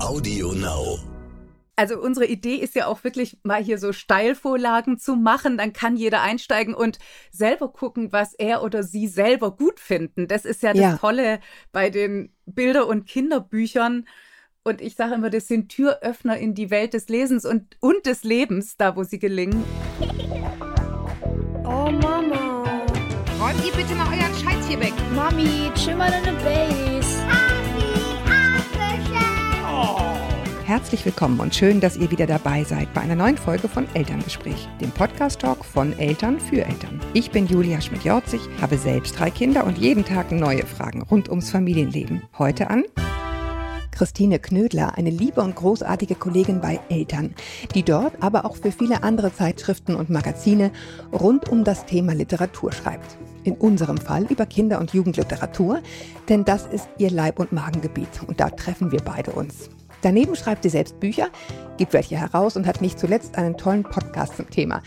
Audio Now. Also unsere Idee ist ja auch wirklich mal hier so Steilvorlagen zu machen. Dann kann jeder einsteigen und selber gucken, was er oder sie selber gut finden. Das ist ja das Ja. Tolle bei den Bilder- und Kinderbüchern. Und ich sage immer, das sind Türöffner in die Welt des Lesens und, und des Lebens, da wo sie gelingen. Oh Mama. Räumt ihr bitte mal euren Scheiß hier weg. Mami, chill mal deine Base. Herzlich willkommen und schön, dass ihr wieder dabei seid bei einer neuen Folge von Elterngespräch, dem Podcast-Talk von Eltern für Eltern. Ich bin Julia Schmidt-Jorzig, habe selbst drei Kinder und jeden Tag neue Fragen rund ums Familienleben. Heute an Christine Knödler, eine liebe und großartige Kollegin bei Eltern, die dort aber auch für viele andere Zeitschriften und Magazine rund um das Thema Literatur schreibt. In unserem Fall über Kinder- und Jugendliteratur, denn das ist ihr Leib- und Magengebiet und da treffen wir beide uns. Daneben schreibt sie selbst Bücher, gibt welche heraus und hat nicht zuletzt einen tollen Podcast zum Thema.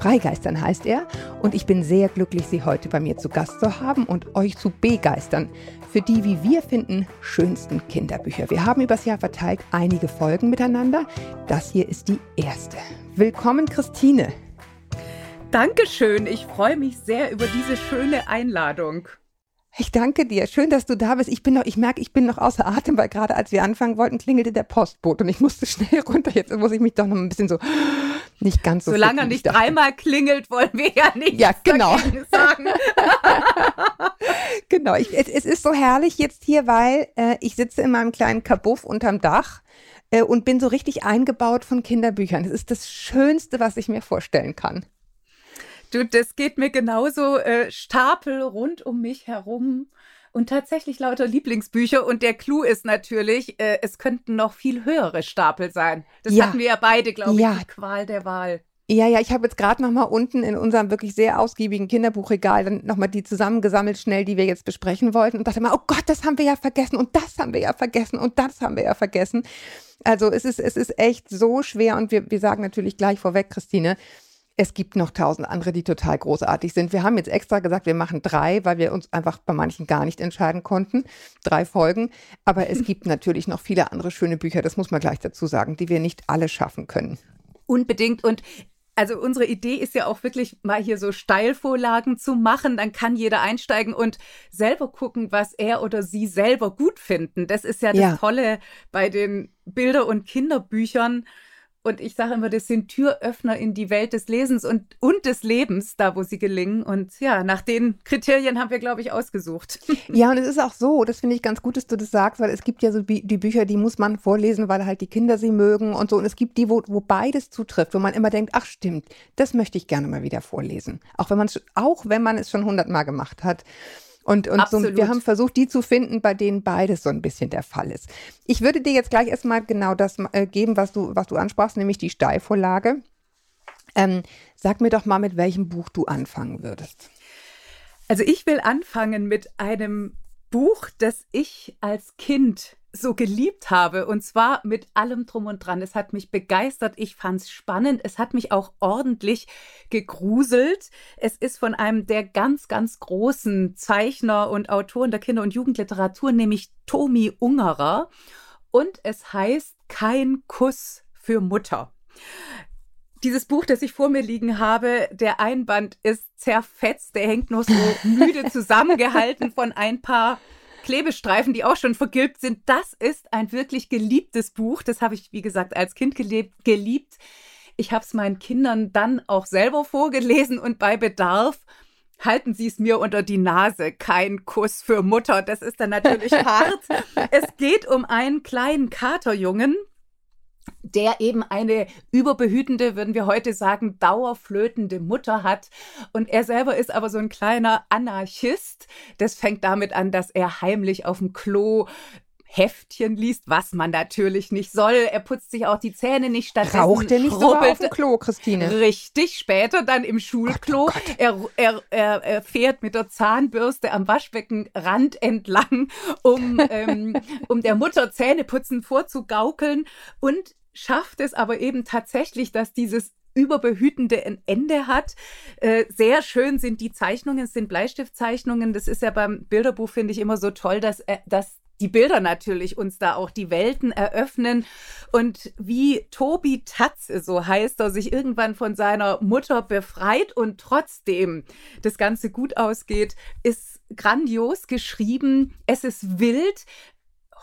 Freigeistern heißt er und ich bin sehr glücklich, Sie heute bei mir zu Gast zu haben und euch zu begeistern für die, wie wir finden, schönsten Kinderbücher. Wir haben übers Jahr verteilt einige Folgen miteinander. Das hier ist die erste. Willkommen, Christine. Dankeschön. Ich freue mich sehr über diese schöne Einladung. Ich danke dir. Schön, dass du da bist. Ich bin noch, ich merke, ich bin noch außer Atem, weil gerade als wir anfangen wollten, klingelte der Postbote und ich musste schnell runter. Jetzt muss ich mich doch noch ein bisschen so nicht ganz so. Solange er nicht dreimal klingelt, wollen wir ja nichts Ja, genau. sagen. Genau. Ich, es, es ist so herrlich jetzt hier, weil äh, ich sitze in meinem kleinen Kabuff unterm Dach äh, und bin so richtig eingebaut von Kinderbüchern. Das ist das Schönste, was ich mir vorstellen kann. Du, das geht mir genauso. Äh, Stapel rund um mich herum und tatsächlich lauter Lieblingsbücher. Und der Clou ist natürlich, äh, es könnten noch viel höhere Stapel sein. Das Ja. hatten wir ja beide, glaube ich, Ja. die Qual der Wahl. Ja, ja, ich habe jetzt gerade noch mal unten in unserem wirklich sehr ausgiebigen Kinderbuchregal dann noch mal die zusammengesammelt schnell, die wir jetzt besprechen wollten und dachte mal, oh Gott, das haben wir ja vergessen und das haben wir ja vergessen und das haben wir ja vergessen. Also es ist, es ist echt so schwer und wir, wir sagen natürlich gleich vorweg, Christine, es gibt noch tausend andere, die total großartig sind. Wir haben jetzt extra gesagt, wir machen drei, weil wir uns einfach bei manchen gar nicht entscheiden konnten. Drei Folgen. Aber es gibt natürlich noch viele andere schöne Bücher, das muss man gleich dazu sagen, die wir nicht alle schaffen können. Unbedingt. Und also unsere Idee ist ja auch wirklich mal hier so Steilvorlagen zu machen. Dann kann jeder einsteigen und selber gucken, was er oder sie selber gut finden. Das ist ja das Ja. Tolle bei den Bilder- und Kinderbüchern. Und ich sage immer, das sind Türöffner in die Welt des Lesens und, und des Lebens, da wo sie gelingen. Und ja, nach den Kriterien haben wir, glaube ich, ausgesucht. Ja, und es ist auch so, das finde ich ganz gut, dass du das sagst, weil es gibt ja so die Bücher, die muss man vorlesen, weil halt die Kinder sie mögen und so. Und es gibt die, wo, wo beides zutrifft, wo man immer denkt, ach stimmt, das möchte ich gerne mal wieder vorlesen. Auch wenn man es, auch wenn man es schon hundertmal gemacht hat. Und, und so, wir haben versucht, die zu finden, bei denen beides so ein bisschen der Fall ist. Ich würde dir jetzt gleich erstmal genau das äh, geben, was du, was du ansprachst, nämlich die Steilvorlage. Ähm, sag mir doch mal, mit welchem Buch du anfangen würdest. Also ich will anfangen mit einem Buch, das ich als Kind so geliebt habe und zwar mit allem drum und dran. Es hat mich begeistert, ich fand es spannend, es hat mich auch ordentlich gegruselt. Es ist von einem der ganz, ganz großen Zeichner und Autoren der Kinder- und Jugendliteratur, nämlich Tomi Ungerer und es heißt Kein Kuss für Mutter. Dieses Buch, das ich vor mir liegen habe, der Einband ist zerfetzt, der hängt nur so müde zusammengehalten von ein paar Klebestreifen, die auch schon vergilbt sind. Das ist ein wirklich geliebtes Buch. Das habe ich, wie gesagt, als Kind gelebt, geliebt. Ich habe es meinen Kindern dann auch selber vorgelesen und bei Bedarf halten Sie es mir unter die Nase. Kein Kuss für Mutter. Das ist dann natürlich hart. Es geht um einen kleinen Katerjungen, der eben eine überbehütende, würden wir heute sagen, dauerflötende Mutter hat. Und er selber ist aber so ein kleiner Anarchist. Das fängt damit an, dass er heimlich auf dem Klo Heftchen liest, was man natürlich nicht soll. Er putzt sich auch die Zähne nicht stattdessen. Raucht der nicht sogar auf dem Klo, Christine? Richtig, später dann im Schulklo. Gott, oh Gott. Er, er, er, er fährt mit der Zahnbürste am Waschbeckenrand entlang, um, ähm, um der Mutter Zähneputzen vorzugaukeln und schafft es aber eben tatsächlich, dass dieses überbehütende ein Ende hat. Äh, sehr schön sind die Zeichnungen, es sind Bleistiftzeichnungen. Das ist ja beim Bilderbuch, finde ich, immer so toll, dass, äh, dass die Bilder natürlich uns da auch die Welten eröffnen. Und wie Tobi Tatze, so heißt er, sich irgendwann von seiner Mutter befreit und trotzdem das Ganze gut ausgeht, ist grandios geschrieben. Es ist wild.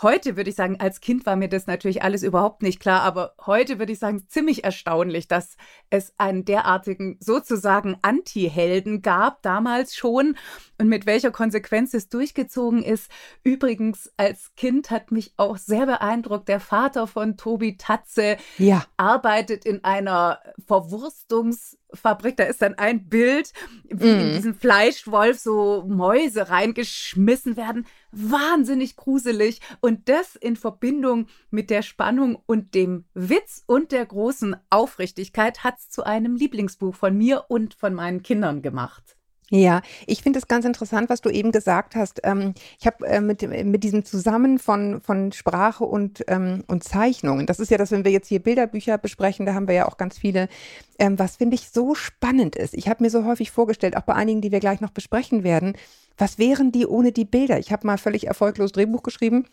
Heute würde ich sagen, als Kind war mir das natürlich alles überhaupt nicht klar, aber heute würde ich sagen, ziemlich erstaunlich, dass es einen derartigen sozusagen Anti-Helden gab, damals schon und mit welcher Konsequenz es durchgezogen ist. Übrigens, als Kind hat mich auch sehr beeindruckt, der Vater von Tobi Tatze ja. arbeitet in einer Verwurstungs- Fabrik, da ist dann ein Bild, wie mm. in diesen Fleischwolf so Mäuse reingeschmissen werden. Wahnsinnig gruselig. Und das in Verbindung mit der Spannung und dem Witz und der großen Aufrichtigkeit hat es zu einem Lieblingsbuch von mir und von meinen Kindern gemacht. Ja, ich finde es ganz interessant, was du eben gesagt hast. Ähm, ich habe äh, mit, mit diesem Zusammen von, von Sprache und, ähm, und Zeichnungen, das ist ja das, wenn wir jetzt hier Bilderbücher besprechen, da haben wir ja auch ganz viele, ähm, was finde ich so spannend ist. Ich habe mir so häufig vorgestellt, auch bei einigen, die wir gleich noch besprechen werden, was wären die ohne die Bilder? Ich habe mal völlig erfolglos Drehbuch geschrieben.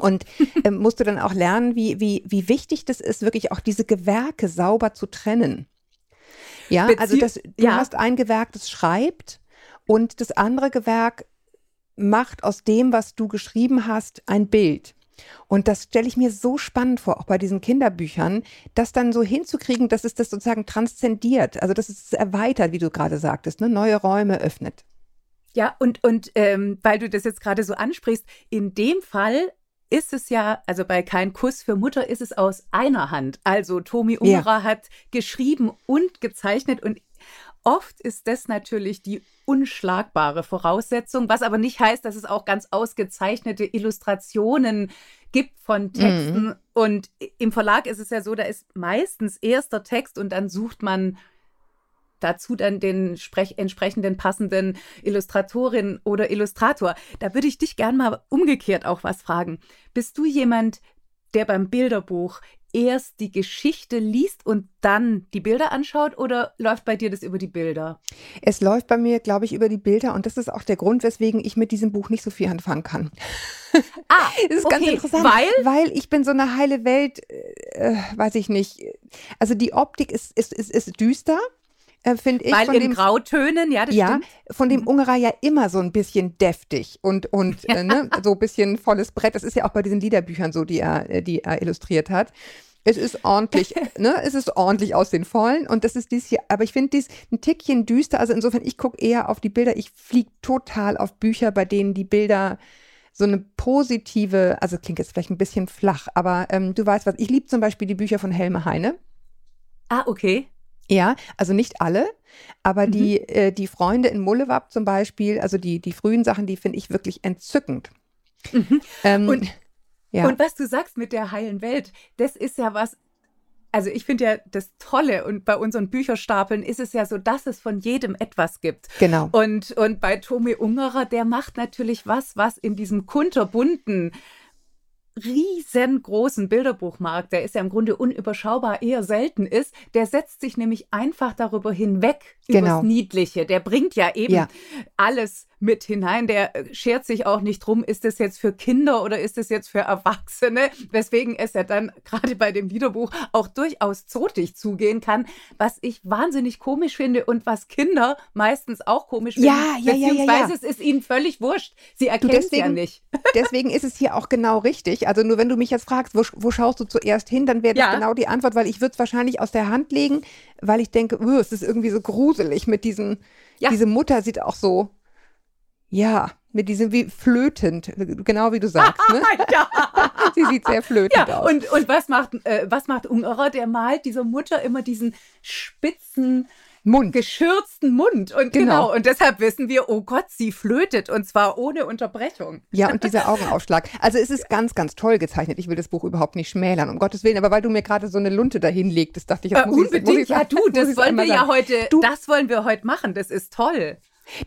Und ähm, musste dann auch lernen, wie, wie, wie wichtig das ist, wirklich auch diese Gewerke sauber zu trennen. Ja, Bezieh also das, du ja. hast ein Gewerk, das schreibt und das andere Gewerk macht aus dem, was du geschrieben hast, ein Bild. Und das stelle ich mir so spannend vor, auch bei diesen Kinderbüchern, das dann so hinzukriegen, dass es das sozusagen transzendiert, also dass es erweitert, wie du gerade sagtest, ne? neue Räume öffnet. Ja, und, und ähm, weil du das jetzt gerade so ansprichst, in dem Fall ist es ja, also bei Kein Kuss für Mutter ist es aus einer Hand. Also Tomi Ungerer ja. hat geschrieben und gezeichnet und oft ist das natürlich die unschlagbare Voraussetzung, was aber nicht heißt, dass es auch ganz ausgezeichnete Illustrationen gibt von Texten. Mhm. Und im Verlag ist es ja so, da ist meistens erster Text und dann sucht man dazu dann den sprech entsprechenden passenden Illustratorin oder Illustrator. Da würde ich dich gern mal umgekehrt auch was fragen. Bist du jemand, der beim Bilderbuch erst die Geschichte liest und dann die Bilder anschaut oder läuft bei dir das über die Bilder? Es läuft bei mir, glaube ich, über die Bilder und das ist auch der Grund, weswegen ich mit diesem Buch nicht so viel anfangen kann. Ah, das ist okay. ganz interessant, weil? weil ich bin so eine heile Welt, äh, weiß ich nicht. Also die Optik ist, ist, ist, ist düster äh, finde ich. Weil von in dem, Grautönen, ja, das ja, stimmt. von dem mhm. Ungerer ja immer so ein bisschen deftig und, und äh, ne, so ein bisschen volles Brett. Das ist ja auch bei diesen Liederbüchern so, die er, äh, die er illustriert hat. Es ist ordentlich, ne? Es ist ordentlich aus den Vollen und das ist dies hier, aber ich finde dies ein Tickchen düster. Also insofern, ich gucke eher auf die Bilder. Ich fliege total auf Bücher, bei denen die Bilder so eine positive, also klingt jetzt vielleicht ein bisschen flach, aber ähm, du weißt was, ich liebe zum Beispiel die Bücher von Helme Heine. Ah, okay. Ja, also nicht alle, aber mhm. die, äh, die Freunde in Mullewab zum Beispiel, also die, die frühen Sachen, die finde ich wirklich entzückend. Mhm. Ähm, und, ja. und was du sagst mit der heilen Welt, das ist ja was, also ich finde ja das Tolle und bei unseren Bücherstapeln ist es ja so, dass es von jedem etwas gibt. Genau. Und, und bei Tomi Ungerer, der macht natürlich was, was in diesem kunterbunten riesengroßen Bilderbuchmarkt, der ist ja im Grunde unüberschaubar eher selten ist, der setzt sich nämlich einfach darüber hinweg, genau. über das Niedliche. Der bringt ja eben ja. alles mit hinein. Der äh, schert sich auch nicht drum, ist es jetzt für Kinder oder ist es jetzt für Erwachsene, weswegen es ja dann gerade bei dem Liederbuch auch durchaus zotig zugehen kann, was ich wahnsinnig komisch finde und was Kinder meistens auch komisch finden. Ja, ja, ja, ja, ja. es ist ihnen völlig wurscht. Sie erkennen es ja nicht. deswegen ist es hier auch genau richtig. Also nur wenn du mich jetzt fragst, wo, wo schaust du zuerst hin, dann wäre das ja. genau die Antwort, weil ich würde es wahrscheinlich aus der Hand legen, weil ich denke, es ist irgendwie so gruselig mit diesen, ja. diese Mutter sieht auch so ja, mit diesem wie flötend, genau wie du sagst. Ne? ja. Sie sieht sehr flötend ja, aus. Und, und was macht, äh, was macht Ungerer? Der malt dieser Mutter immer diesen spitzen, Mund. geschürzten Mund. Und genau. genau. und deshalb wissen wir, oh Gott, sie flötet und zwar ohne Unterbrechung. Ja, und dieser Augenaufschlag. Also es ist ganz, ganz toll gezeichnet. Ich will das Buch überhaupt nicht schmälern, um Gottes Willen. Aber weil du mir gerade so eine Lunte dahin legst, dachte ich, jetzt äh, muss unbedingt. Ich, muss ich, ja, du, das wollen wir ja heute, du, das wollen wir heute machen. Das ist toll.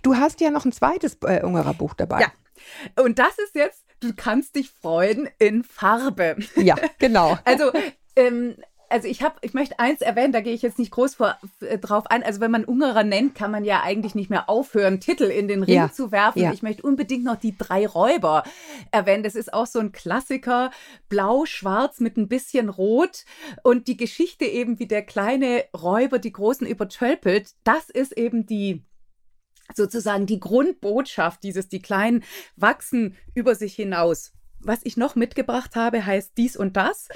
Du hast ja noch ein zweites äh, Ungerer Buch dabei. Ja. Und das ist jetzt, du kannst dich freuen in Farbe. Ja, genau. also, ähm, also ich habe, ich möchte eins erwähnen, da gehe ich jetzt nicht groß vor, äh, drauf ein. Also wenn man Ungerer nennt, kann man ja eigentlich nicht mehr aufhören, Titel in den Ring Ja. zu werfen. Ja. Ich möchte unbedingt noch die drei Räuber erwähnen. Das ist auch so ein Klassiker, blau-schwarz mit ein bisschen rot und die Geschichte eben, wie der kleine Räuber die Großen übertölpelt. Das ist eben die sozusagen die Grundbotschaft dieses, die Kleinen wachsen über sich hinaus. Was ich noch mitgebracht habe, heißt dies und das.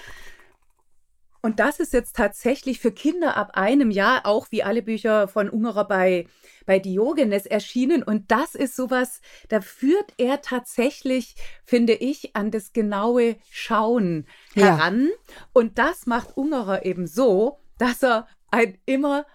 Und das ist jetzt tatsächlich für Kinder ab einem Jahr, auch wie alle Bücher von Ungerer bei, bei Diogenes erschienen. Und das ist sowas, da führt er tatsächlich, finde ich, an das genaue Schauen Ja. heran. Und das macht Ungerer eben so, dass er ein immer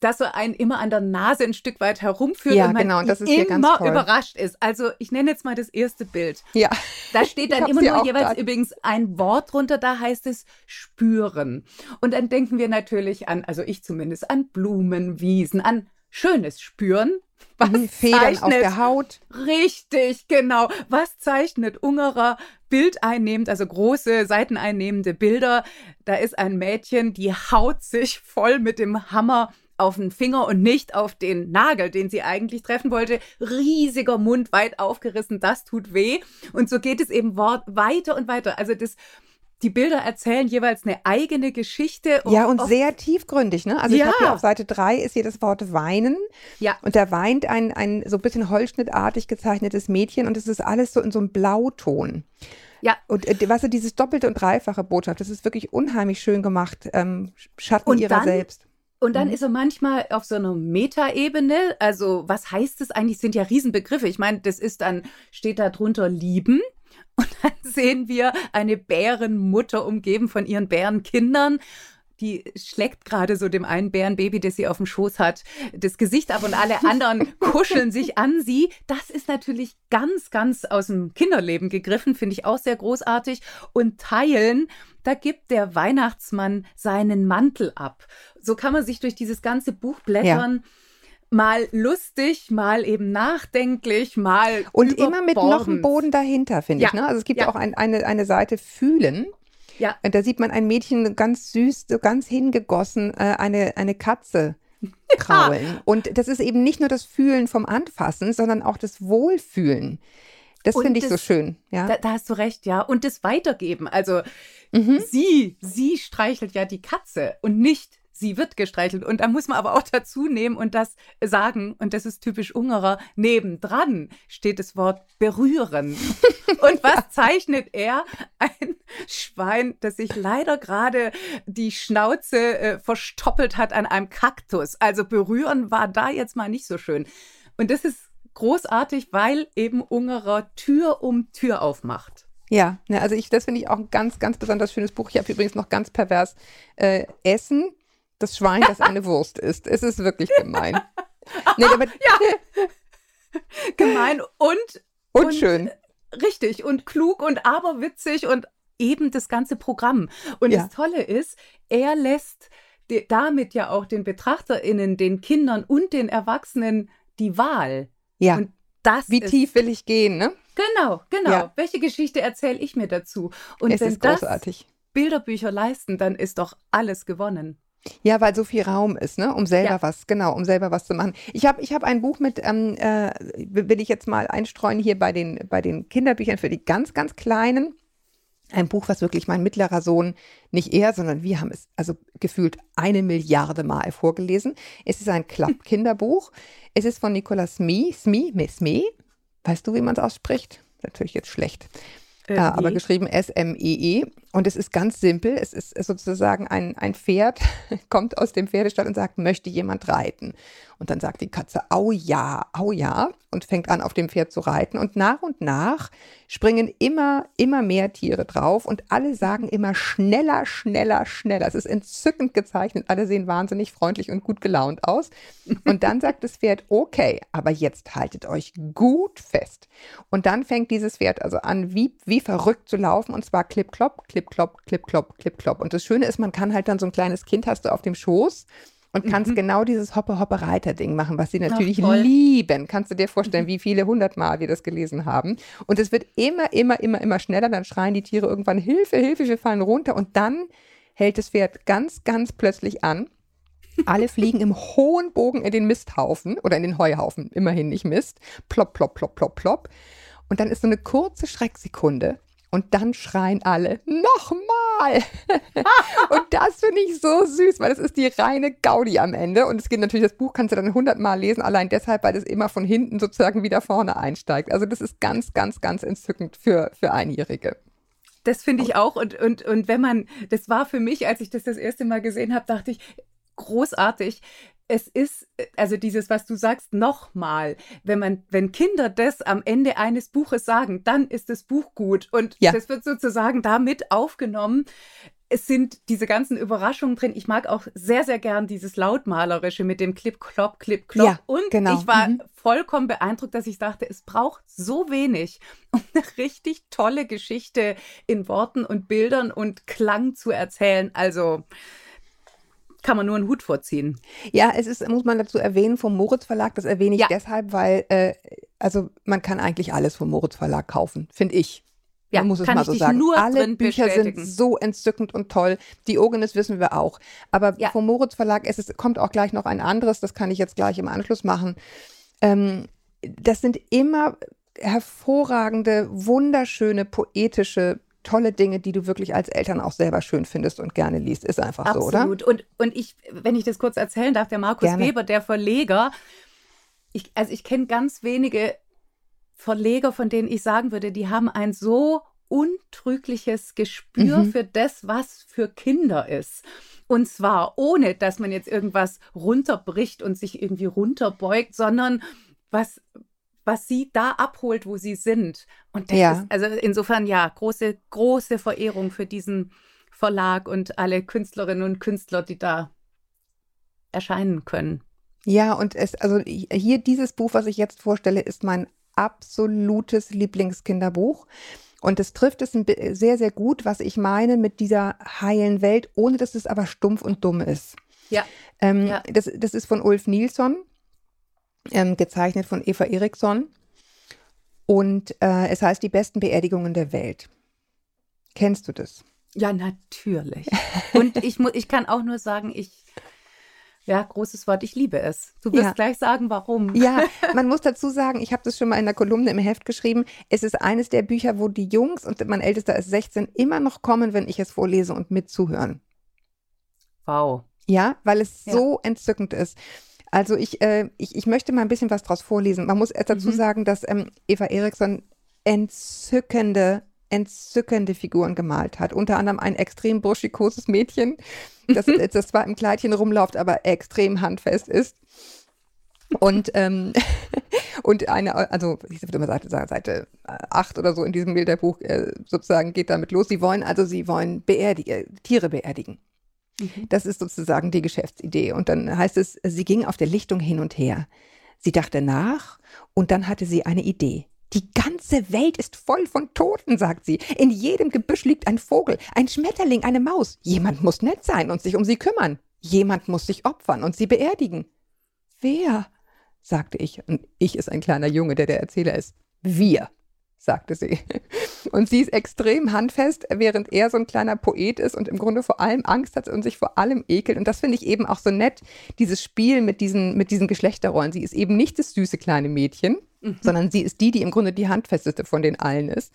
dass er einen immer an der Nase ein Stück weit herumführt Ja, und man genau, das ist immer überrascht ist. Also ich nenne jetzt mal das erste Bild. Ja. Da steht dann immer nur jeweils grad. übrigens ein Wort drunter, da heißt es spüren. Und dann denken wir natürlich an, also ich zumindest, an Blumen, Wiesen, an schönes Spüren. Was Mhm, Federn auf zeichnet- der Haut. Richtig, genau. Was zeichnet Ungerer bildeinnehmend, also große seiteneinnehmende Bilder? Da ist ein Mädchen, die haut sich voll mit dem Hammer auf den Finger und nicht auf den Nagel, den sie eigentlich treffen wollte. Riesiger Mund, weit aufgerissen, das tut weh. Und so geht es eben wort weiter und weiter. Also das, die Bilder erzählen jeweils eine eigene Geschichte. Ja, und sehr tiefgründig, ne? Also ich Ja. habe hier auf Seite 3 ist hier das Wort weinen. Ja. Und da weint ein, ein so ein bisschen holzschnittartig gezeichnetes Mädchen und es ist alles so in so einem Blauton. Ja. Und äh, weißt du, dieses doppelte und dreifache Botschaft, das ist wirklich unheimlich schön gemacht. Ähm, Schatten Und ihrer dann- selbst. Und dann Mhm. ist er manchmal auf so einer Metaebene. Also, was heißt es eigentlich? Sind ja Riesenbegriffe. Ich meine, das ist dann, steht da drunter lieben. Und dann sehen wir eine Bärenmutter umgeben von ihren Bärenkindern. Die schlägt gerade so dem einen Bärenbaby, das sie auf dem Schoß hat, das Gesicht ab und alle anderen kuscheln sich an sie. Das ist natürlich ganz, ganz aus dem Kinderleben gegriffen, finde ich auch sehr großartig. Und teilen, da gibt der Weihnachtsmann seinen Mantel ab. So kann man sich durch dieses ganze Buch blättern. Mal lustig, mal eben nachdenklich, mal Und immer mit noch einem. Boden dahinter, finde ich. Ja. Ne? Also es gibt Ja. auch ein, eine, eine Seite Fühlen. Ja. Und da sieht man ein Mädchen ganz süß, so ganz hingegossen, äh, eine, eine Katze kraulen. Und das ist eben nicht nur das Fühlen vom Anfassen, sondern auch das Wohlfühlen. Das finde ich so schön. Ja. Da, da hast du recht, ja. Und das Weitergeben. Also Mhm. sie, sie streichelt ja die Katze und nicht sie wird gestreichelt. Und da muss man aber auch dazu nehmen und das sagen, und das ist typisch Ungerer, nebendran steht das Wort berühren. Und was zeichnet er? Ein Schwein, das sich leider gerade die Schnauze äh, verstoppelt hat an einem Kaktus. Also berühren war da jetzt mal nicht so schön. Und das ist großartig, weil eben Ungerer Tür um Tür aufmacht. Ja, ne, also ich, das finde ich auch ein ganz, ganz besonders schönes Buch. Ich habe übrigens noch ganz pervers äh, Essen, das Schwein, das eine Wurst ist. Es ist wirklich gemein. Nee, aber, Gemein und und, und- schön. richtig und klug und aberwitzig und eben das ganze Programm. Und Ja. das Tolle ist, er lässt damit ja auch den BetrachterInnen, den Kindern und den Erwachsenen die Wahl. Ja, Und das wie ist, tief will ich gehen, ne? Genau, genau. Ja. Welche Geschichte erzähle ich mir dazu? Und es wenn ist das großartig. Bilderbücher leisten, dann ist doch alles gewonnen. Ja, weil so viel Raum ist, ne? Um selber Ja. was, genau, um selber was zu machen. Ich habe ich hab ein Buch mit, ähm, äh, will ich jetzt mal einstreuen hier bei den, bei den Kinderbüchern für die ganz, ganz Kleinen. Ein Buch, was wirklich mein mittlerer Sohn, nicht er, sondern wir haben es also gefühlt eine Milliarde Mal vorgelesen. Es ist ein Klapp-Kinderbuch. Es ist von Nicolas Smee, Smee, Smee. Weißt du, wie man es ausspricht? Natürlich jetzt schlecht. Äh, aber geschrieben S-M-E-E. Und es ist ganz simpel. Es ist sozusagen ein, ein Pferd, kommt aus dem Pferdestall und sagt, möchte jemand reiten? Und dann sagt die Katze, au ja, au ja, und fängt an, auf dem Pferd zu reiten. Und nach und nach springen immer, immer mehr Tiere drauf und alle sagen immer schneller, schneller, schneller. Es ist entzückend gezeichnet. Alle sehen wahnsinnig freundlich und gut gelaunt aus. Und dann sagt das Pferd, okay, aber jetzt haltet euch gut fest. Und dann fängt dieses Pferd also an, wie, wie verrückt zu laufen und zwar klipp, klopp, klipp, klopp, klipp, klopp, klipp, klopp. Und das Schöne ist, man kann halt dann so ein kleines Kind hast du auf dem Schoß und kannst genau dieses Hoppe-Hoppe-Reiter-Ding machen, was sie natürlich toll. lieben. Kannst du dir vorstellen, wie viele hundertmal wir das gelesen haben? Und es wird immer, immer, immer, immer schneller. Dann schreien die Tiere irgendwann Hilfe, Hilfe, wir fallen runter. Und dann hält das Pferd ganz, ganz plötzlich an. Alle fliegen im hohen Bogen in den Misthaufen oder in den Heuhaufen, immerhin nicht Mist. Plopp, plopp, plopp, plopp, plopp. Und dann ist so eine kurze Schrecksekunde. Und dann schreien alle, nochmal! und das finde ich so süß, weil das ist die reine Gaudi am Ende. Und es geht natürlich, das Buch kannst du dann hundertmal lesen, allein deshalb, weil das immer von hinten sozusagen wieder vorne einsteigt. Also das ist ganz, ganz, ganz entzückend für, für Einjährige. Das finde ich auch. Und, und, und wenn man, das war für mich, als ich das das erste Mal gesehen habe, dachte ich, großartig. Es ist, also dieses, was du sagst, nochmal, wenn man, wenn Kinder das am Ende eines Buches sagen, dann ist das Buch gut. Und Ja. das wird sozusagen damit aufgenommen. Es sind diese ganzen Überraschungen drin. Ich mag auch sehr, sehr gern dieses Lautmalerische mit dem Clip, Klop, Clip, Klop. Ja, Und genau. ich war Mhm. vollkommen beeindruckt, dass ich dachte, es braucht so wenig, um eine richtig tolle Geschichte in Worten und Bildern und Klang zu erzählen. Also kann man nur einen Hut vorziehen. Ja, es ist, muss man dazu erwähnen, vom Moritz Verlag. Das erwähne ich Ja. deshalb, weil, äh, also man kann eigentlich alles vom Moritz Verlag kaufen, finde ich. Ja, Man muss es mal ich so sagen. nur Alle Bücher bestätigen. sind so entzückend und toll. Diogenes wissen wir auch. Aber Ja. vom Moritz Verlag es ist, kommt auch gleich noch ein anderes, das kann ich jetzt gleich im Anschluss machen. Ähm, das sind immer hervorragende, wunderschöne, poetische, tolle Dinge, die du wirklich als Eltern auch selber schön findest und gerne liest. Ist einfach so, oder? Absolut. Und, und ich, wenn ich das kurz erzählen darf, der Markus Gerne. Weber, der Verleger, ich, also ich kenne ganz wenige Verleger, von denen ich sagen würde, die haben ein so untrügliches Gespür Mhm. für das, was für Kinder ist. Und zwar ohne, dass man jetzt irgendwas runterbricht und sich irgendwie runterbeugt, sondern was, was sie da abholt, wo sie sind. Und das Ja. ist, also insofern ja, große, große Verehrung für diesen Verlag und alle Künstlerinnen und Künstler, die da erscheinen können. Ja, und es, also hier dieses Buch, was ich jetzt vorstelle, ist mein absolutes Lieblingskinderbuch. Und es trifft es sehr, sehr gut, was ich meine mit dieser heilen Welt, ohne dass es aber stumpf und dumm ist. Ja. Ähm, Ja. das, das ist von Ulf Nilsson, ähm, gezeichnet von Eva Eriksson. Und äh, es heißt Die besten Beerdigungen der Welt. Kennst du das? Ja, natürlich. Und ich, ich kann auch nur sagen, ich, ja, großes Wort, ich liebe es. Du wirst Ja. gleich sagen, warum. Ja, man muss dazu sagen, ich habe das schon mal in der Kolumne im Heft geschrieben. Es ist eines der Bücher, wo die Jungs und mein Ältester ist 16 immer noch kommen, wenn ich es vorlese und mitzuhören. Wow. Ja, weil es Ja. so entzückend ist. Also ich, äh, ich, ich möchte mal ein bisschen was draus vorlesen. Man muss erst dazu Mhm. sagen, dass ähm, Eva Eriksson entzückende, entzückende Figuren gemalt hat. Unter anderem ein extrem burschikoses Mädchen, das, das zwar im Kleidchen rumläuft, aber extrem handfest ist. Und, ähm, und eine, also ich würde mal Seite, Seite 8 oder so in diesem Bilderbuch äh, sozusagen geht damit los. Sie wollen also, sie wollen beerdigen, Tiere beerdigen. Das ist sozusagen die Geschäftsidee. Und dann heißt es, sie ging auf der Lichtung hin und her. Sie dachte nach und dann hatte sie eine Idee. Die ganze Welt ist voll von Toten, sagt sie. In jedem Gebüsch liegt ein Vogel, ein Schmetterling, eine Maus. Jemand muss nett sein und sich um sie kümmern. Jemand muss sich opfern und sie beerdigen. Wer? sagte ich. Und ich ist ein kleiner Junge, der der Erzähler ist. Wir, sagte sie. Und sie ist extrem handfest, während er so ein kleiner Poet ist und im Grunde vor allem Angst hat und sich vor allem ekelt. Und das finde ich eben auch so nett, dieses Spiel mit diesen, mit diesen Geschlechterrollen. Sie ist eben nicht das süße kleine Mädchen, sondern sie ist die, die im Grunde die handfesteste von den allen ist.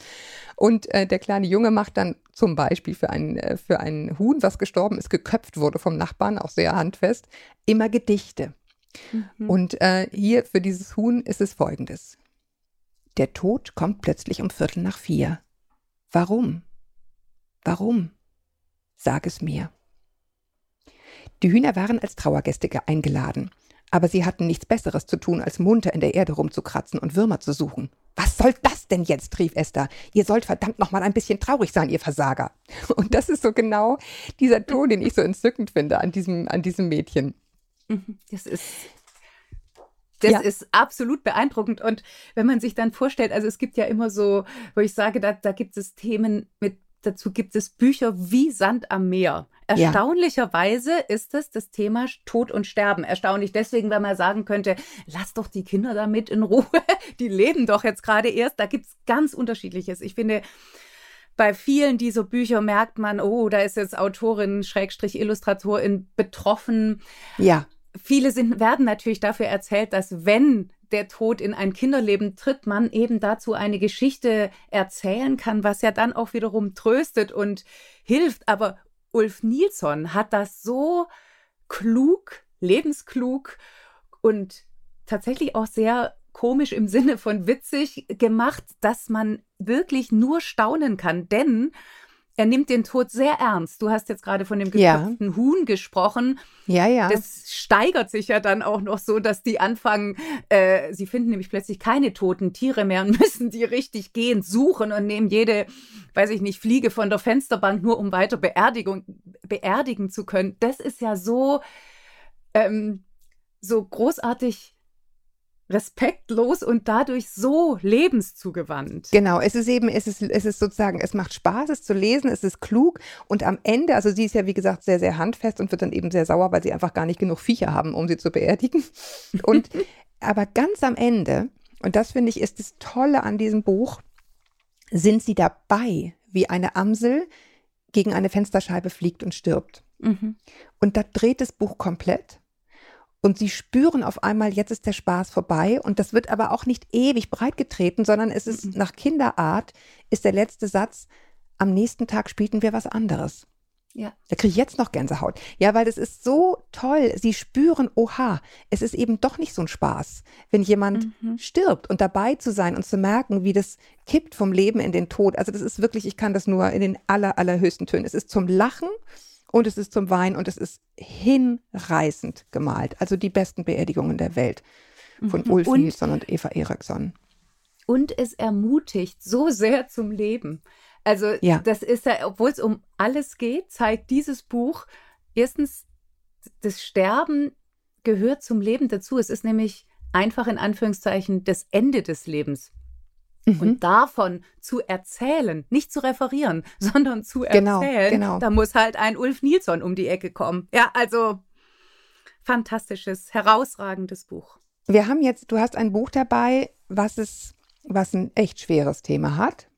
Und äh, der kleine Junge macht dann zum Beispiel für ein, äh, für ein Huhn, was gestorben ist, geköpft wurde vom Nachbarn, auch sehr handfest, immer Gedichte. Und äh, hier für dieses Huhn ist es folgendes. Der Tod kommt plötzlich um Viertel nach vier. Warum? Warum? Sag es mir. Die Hühner waren als Trauergäste ge- eingeladen, aber sie hatten nichts Besseres zu tun, als munter in der Erde rumzukratzen und Würmer zu suchen. Was soll das denn jetzt? rief Esther. Ihr sollt verdammt noch mal ein bisschen traurig sein, ihr Versager. Und das ist so genau dieser Ton, den ich so entzückend finde an diesem, an diesem Mädchen. Das ist. Das Ja. ist absolut beeindruckend. Und wenn man sich dann vorstellt, also es gibt ja immer so, wo ich sage, da, da gibt es Themen mit, dazu gibt es Bücher wie Sand am Meer. Erstaunlicherweise ist es das Thema Tod und Sterben. Erstaunlich deswegen, weil man sagen könnte, lass doch die Kinder damit in Ruhe. Die leben doch jetzt gerade erst. Da gibt es ganz unterschiedliches. Ich finde, bei vielen dieser Bücher merkt man, oh, da ist jetzt Autorin, Schrägstrich Illustratorin betroffen. Ja. Viele sind, werden natürlich dafür erzählt, dass wenn der Tod in ein Kinderleben tritt, man eben dazu eine Geschichte erzählen kann, was ja dann auch wiederum tröstet und hilft. Aber Ulf Nilsson hat das so klug, lebensklug und tatsächlich auch sehr komisch im Sinne von witzig gemacht, dass man wirklich nur staunen kann. Denn er nimmt den Tod sehr ernst. Du hast jetzt gerade von dem geköpften ja. Huhn gesprochen. Ja, ja. Das steigert sich ja dann auch noch so, dass die anfangen, äh, sie finden nämlich plötzlich keine toten Tiere mehr und müssen die richtig gehen, suchen und nehmen jede, weiß ich nicht, Fliege von der Fensterbank, nur um weiter Beerdigung, beerdigen zu können. Das ist ja so, ähm, so großartig respektlos und dadurch so lebenszugewandt. Genau, es ist eben, es ist, es ist sozusagen, es macht Spaß, es zu lesen, es ist klug und am Ende, also sie ist ja wie gesagt sehr, sehr handfest und wird dann eben sehr sauer, weil sie einfach gar nicht genug Viecher haben, um sie zu beerdigen. Und aber ganz am Ende, und das finde ich ist das Tolle an diesem Buch, sind sie dabei, wie eine Amsel gegen eine Fensterscheibe fliegt und stirbt. Mhm. Und da dreht das Buch komplett. Und sie spüren auf einmal, jetzt ist der Spaß vorbei. Und das wird aber auch nicht ewig breitgetreten, sondern es ist mhm. nach Kinderart, ist der letzte Satz, am nächsten Tag spielten wir was anderes. Ja. Da kriege ich jetzt noch Gänsehaut. Ja, weil das ist so toll. Sie spüren, oha, es ist eben doch nicht so ein Spaß, wenn jemand mhm. stirbt und dabei zu sein und zu merken, wie das kippt vom Leben in den Tod. Also das ist wirklich, ich kann das nur in den aller, allerhöchsten Tönen. Es ist zum Lachen und es ist zum Wein und es ist hinreißend gemalt. Also die besten Beerdigungen der Welt von mhm. Ulf und, Nilsson und Eva Eriksson. Und es ermutigt so sehr zum Leben. Also ja. das ist ja, obwohl es um alles geht, zeigt dieses Buch erstens, das Sterben gehört zum Leben dazu. Es ist nämlich einfach in Anführungszeichen das Ende des Lebens. Mhm. Und davon zu erzählen, nicht zu referieren, sondern zu genau, erzählen, genau, genau. da muss halt ein Ulf Nilsson um die Ecke kommen. Ja, also fantastisches, herausragendes Buch. Wir haben jetzt, du hast ein Buch dabei, was es, was ein echt schweres Thema hat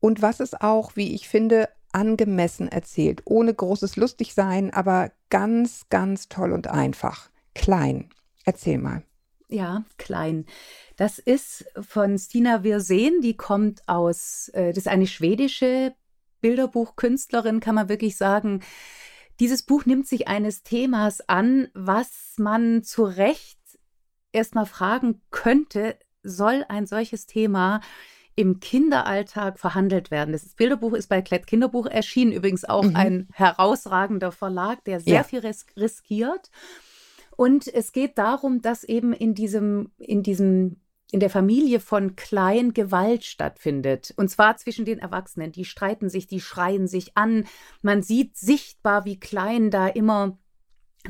und was es auch, wie ich finde, angemessen erzählt, ohne großes Lustigsein, aber ganz, ganz toll und einfach. Klein. Erzähl mal. Ja, klein. Das ist von Stina Wirseen, die kommt aus, äh, das ist eine schwedische Bilderbuchkünstlerin, kann man wirklich sagen. Dieses Buch nimmt sich eines Themas an, was man zu Recht erstmal fragen könnte, soll ein solches Thema im Kinderalltag verhandelt werden. Das Bilderbuch ist bei Klett Kinderbuch erschienen, übrigens auch mhm. ein herausragender Verlag, der sehr ja. viel ris riskiert. Und es geht darum, dass eben in diesem, in diesem in der Familie von Klein Gewalt stattfindet. Und zwar zwischen den Erwachsenen. Die streiten sich, die schreien sich an. Man sieht sichtbar, wie Klein da immer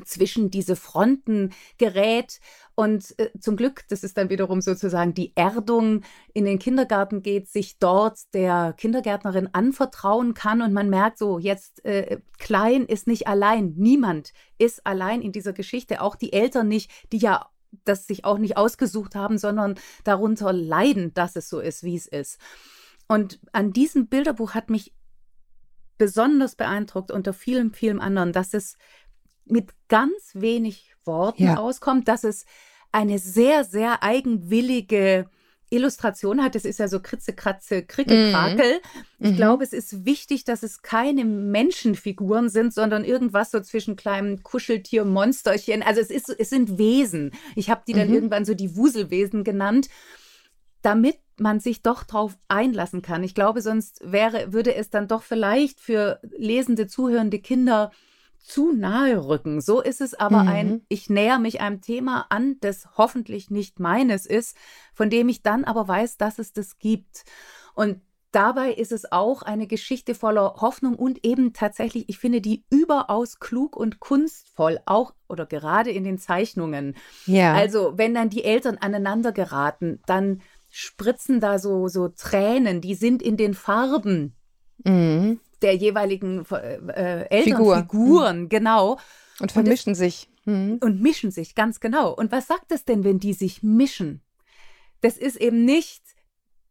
zwischen diese Fronten gerät und äh, zum Glück, das ist dann wiederum sozusagen die Erdung in den Kindergarten geht, sich dort der Kindergärtnerin anvertrauen kann und man merkt so, jetzt äh, Klein ist nicht allein, niemand ist allein in dieser Geschichte, auch die Eltern nicht, die ja das sich auch nicht ausgesucht haben, sondern darunter leiden, dass es so ist, wie es ist. Und an diesem Bilderbuch hat mich besonders beeindruckt unter vielen, vielen anderen, dass es mit ganz wenig Worten ja. auskommt, dass es eine sehr, sehr eigenwillige Illustration hat. Das ist ja so Kritzekratze, Krickelkrakel. Mhm. Ich mhm. glaube, es ist wichtig, dass es keine Menschenfiguren sind, sondern irgendwas so zwischen kleinem Kuscheltier, Monsterchen. Also es, ist, es sind Wesen. Ich habe die dann mhm. irgendwann so die Wuselwesen genannt, damit man sich doch drauf einlassen kann. Ich glaube, sonst wäre, würde es dann doch vielleicht für lesende, zuhörende Kinder zu nahe rücken. So ist es aber mhm. ein, ich näher mich einem Thema an, das hoffentlich nicht meines ist, von dem ich dann aber weiß, dass es das gibt. Und dabei ist es auch eine Geschichte voller Hoffnung und eben tatsächlich, ich finde die überaus klug und kunstvoll, auch oder gerade in den Zeichnungen. Ja. Also, wenn dann die Eltern aneinander geraten, dann spritzen da so, so Tränen, die sind in den Farben. Mhm der jeweiligen äh, Figur. Elternfiguren, Figuren, genau. Und vermischen sich. Mhm. Und mischen sich, ganz genau. Und was sagt es denn, wenn die sich mischen? Das ist eben nicht,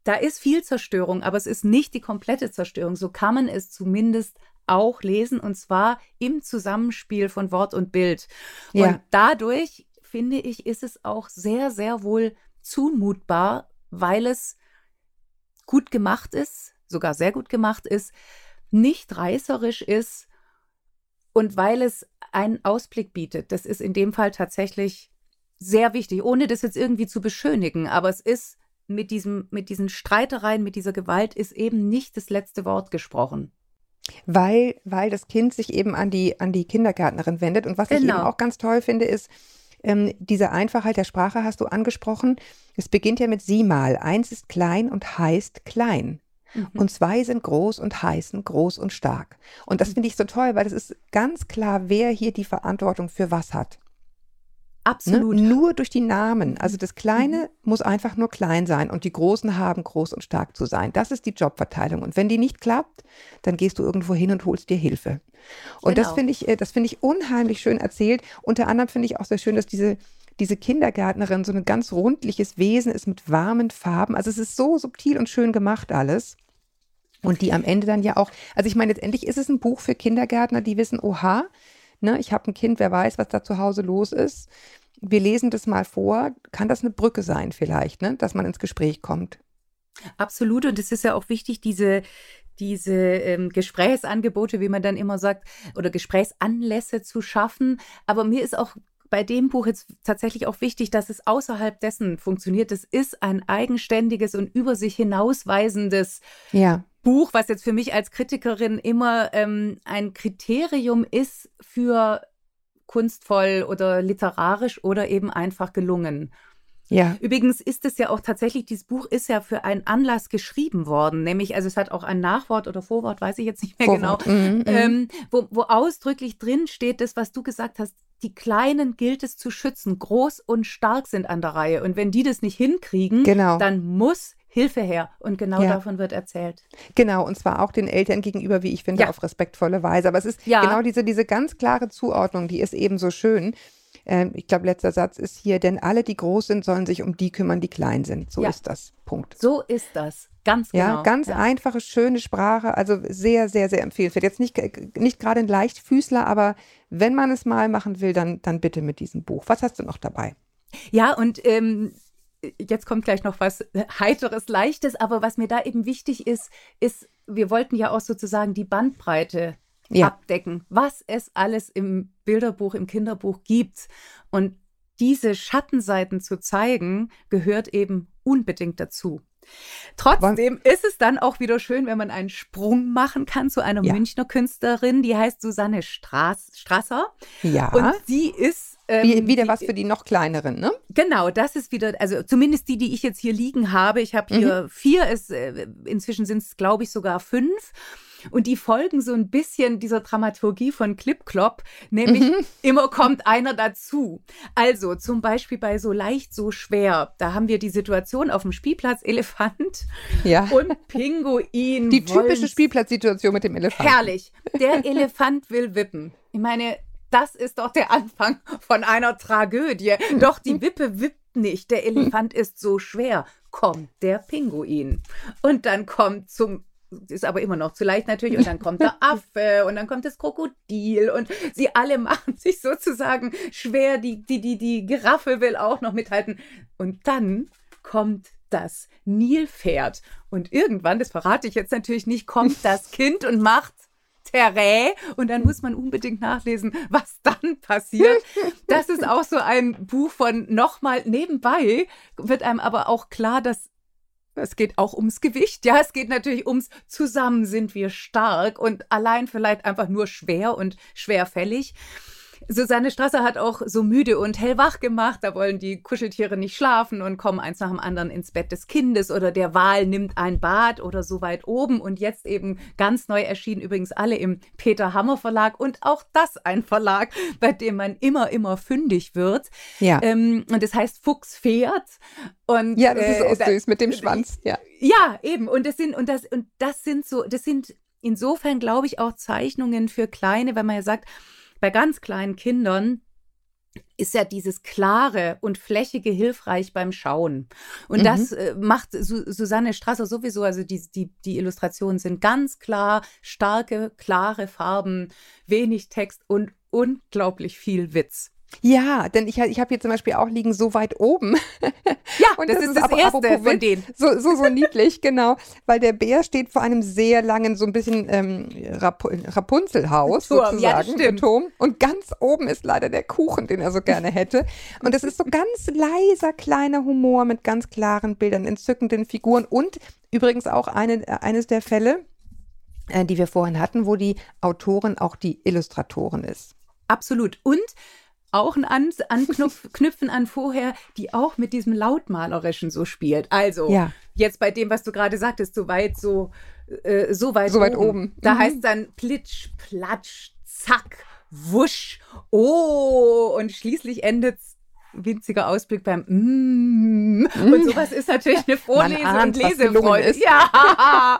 da ist viel Zerstörung, aber es ist nicht die komplette Zerstörung. So kann man es zumindest auch lesen und zwar im Zusammenspiel von Wort und Bild. Ja. Und dadurch, finde ich, ist es auch sehr, sehr wohl zumutbar, weil es gut gemacht ist, sogar sehr gut gemacht ist, nicht reißerisch ist und weil es einen Ausblick bietet. Das ist in dem Fall tatsächlich sehr wichtig, ohne das jetzt irgendwie zu beschönigen. Aber es ist mit, diesem, mit diesen Streitereien, mit dieser Gewalt ist eben nicht das letzte Wort gesprochen. Weil, weil das Kind sich eben an die, an die Kindergärtnerin wendet. Und was ich Genau. eben auch ganz toll finde, ist, ähm, diese Einfachheit der Sprache hast du angesprochen. Es beginnt ja mit sieh mal. Eins ist klein und heißt klein. Und zwei sind groß und heißen groß und stark. Und das finde ich so toll, weil es ist ganz klar, wer hier die Verantwortung für was hat. Ne? Absolut. Nur durch die Namen. Also das Kleine muss einfach nur klein sein und die Großen haben groß und stark zu sein. Das ist die Jobverteilung. Und wenn die nicht klappt, dann gehst du irgendwo hin und holst dir Hilfe. Und das Genau. finde ich, äh, das finde ich unheimlich schön erzählt. Unter anderem finde ich auch sehr schön, dass diese diese Kindergärtnerin so ein ganz rundliches Wesen ist mit warmen Farben. Also es ist so subtil und schön gemacht alles. Und die am Ende dann ja auch, also ich meine, letztendlich ist es ein Buch für Kindergärtner, die wissen, oha, ne, ich habe ein Kind, wer weiß, was da zu Hause los ist. Wir lesen das mal vor. Kann das eine Brücke sein vielleicht, ne, dass man ins Gespräch kommt? Absolut. Und es ist ja auch wichtig, diese, diese ähm, Gesprächsangebote, wie man dann immer sagt, oder Gesprächsanlässe zu schaffen. Aber mir ist auch bei dem Buch jetzt tatsächlich auch wichtig, dass es außerhalb dessen funktioniert. Es ist ein eigenständiges und über sich hinausweisendes Ja, Buch, was jetzt für mich als Kritikerin immer ähm, ein Kriterium ist für kunstvoll oder literarisch oder eben einfach gelungen. ja, Übrigens ist es ja auch tatsächlich, dieses Buch ist ja für einen Anlass geschrieben worden, nämlich, also es hat auch ein Nachwort oder Vorwort, weiß ich jetzt nicht mehr Vorwort. genau, Mhm, mhm. ähm, wo, wo ausdrücklich drin steht, das, was du gesagt hast, die Kleinen gilt es zu schützen, groß und stark sind an der Reihe. Und wenn die das nicht hinkriegen, Genau. dann muss Hilfe her. Und genau Ja. davon wird erzählt. Genau, und zwar auch den Eltern gegenüber, wie ich finde, Ja. auf respektvolle Weise. Aber es ist Ja. genau diese, diese ganz klare Zuordnung, die ist eben so schön. Ähm, ich glaube, letzter Satz ist hier, denn alle, die groß sind, sollen sich um die kümmern, die klein sind. So ist das. Punkt. So ist das. Ganz genau. Ja, ganz ja. einfache, schöne Sprache, also sehr, sehr, sehr empfehlenswert. Jetzt nicht, nicht gerade ein Leichtfüßler, aber wenn man es mal machen will, dann, dann bitte mit diesem Buch. Was hast du noch dabei? Ja, und ähm, jetzt kommt gleich noch was Heiteres, Leichtes, aber was mir da eben wichtig ist, ist, wir wollten ja auch sozusagen die Bandbreite Ja. abdecken, was es alles im Bilderbuch, im Kinderbuch gibt. Und diese Schattenseiten zu zeigen, gehört eben unbedingt dazu. Trotzdem ist es dann auch wieder schön, wenn man einen Sprung machen kann zu einer Ja. Münchner Künstlerin, die heißt Susanne Straß, Strasser. Ja. Und sie ist. ähm, Wie, wieder was für die noch kleineren, ne? Genau, das ist wieder, also zumindest die, die ich jetzt hier liegen habe. Ich habe hier vier, es, äh, inzwischen sind es, glaube ich, sogar fünf. Und die folgen so ein bisschen dieser Dramaturgie von Clip Clop, nämlich immer kommt einer dazu. Also zum Beispiel bei so leicht, so schwer, da haben wir die Situation auf dem Spielplatz Elefant Ja. und Pinguin. die typische Spielplatzsituation mit dem Elefanten. Herrlich. Der Elefant will wippen. Ich meine, das ist doch der Anfang von einer Tragödie. Doch die Wippe wippt nicht. Der Elefant ist so schwer. Kommt der Pinguin. Und dann kommt zum ist aber immer noch zu leicht natürlich. Und dann kommt der Affe und dann kommt das Krokodil und sie alle machen sich sozusagen schwer. Die, die, die, die Giraffe will auch noch mithalten. Und dann kommt das Nilpferd. Und irgendwann, das verrate ich jetzt natürlich nicht, kommt das Kind und macht Terrain und dann muss man unbedingt nachlesen, was dann passiert. Das ist auch so ein Buch von nochmal nebenbei, wird einem aber auch klar, dass es geht auch ums Gewicht. Ja, es geht natürlich ums Zusammen sind wir stark und allein vielleicht einfach nur schwer und schwerfällig. Susanne Strasser hat auch so müde und hellwach gemacht. Da wollen die Kuscheltiere nicht schlafen und kommen eins nach dem anderen ins Bett des Kindes oder der Wal nimmt ein Bad oder so weit oben. Und jetzt eben ganz neu erschienen übrigens alle im Peter Hammer Verlag und auch das ein Verlag, bei dem man immer, immer fündig wird. Ja. Ähm, und das heißt Fuchs fährt. Und, ja, das ist äh, auch da- süß mit dem Schwanz. Ja. ja, eben. Und das sind, und das, und das sind so, das sind insofern glaube ich auch Zeichnungen für kleine, wenn man ja sagt, bei ganz kleinen Kindern ist ja dieses klare und flächige hilfreich beim Schauen. Und Mhm. das äh, macht Su Susanne Strasser sowieso. Also die, die, die Illustrationen sind ganz klar, starke, klare Farben, wenig Text und unglaublich viel Witz. Ja, denn ich, ich habe hier zum Beispiel auch liegen so weit oben. Ja, Und das, das ist ist das aber- erste von denen. So, so, so niedlich, genau. Weil der Bär steht vor einem sehr langen, so ein bisschen ähm, Rap Rapunzelhaus Turm, ja, das sozusagen. stimmt. Turm. Und ganz oben ist leider der Kuchen, den er so gerne hätte. Und es ist so ganz leiser, kleiner Humor mit ganz klaren Bildern, entzückenden Figuren und übrigens auch eine, äh, eines der Fälle, äh, die wir vorhin hatten, wo die Autorin auch die Illustratorin ist. Absolut. Und auch ein An Anknüpfen an vorher, die auch mit diesem Lautmalerischen so spielt. Also Ja. jetzt bei dem, was du gerade sagtest, so weit, so, äh, so weit So weit oben. Da Mhm. heißt dann Plitsch, Platsch, Zack, Wusch, Oh und schließlich endet winziger Ausblick beim mm. Und sowas ist natürlich eine Vorlese- ahnt, und Lesefreude. ist. Ja.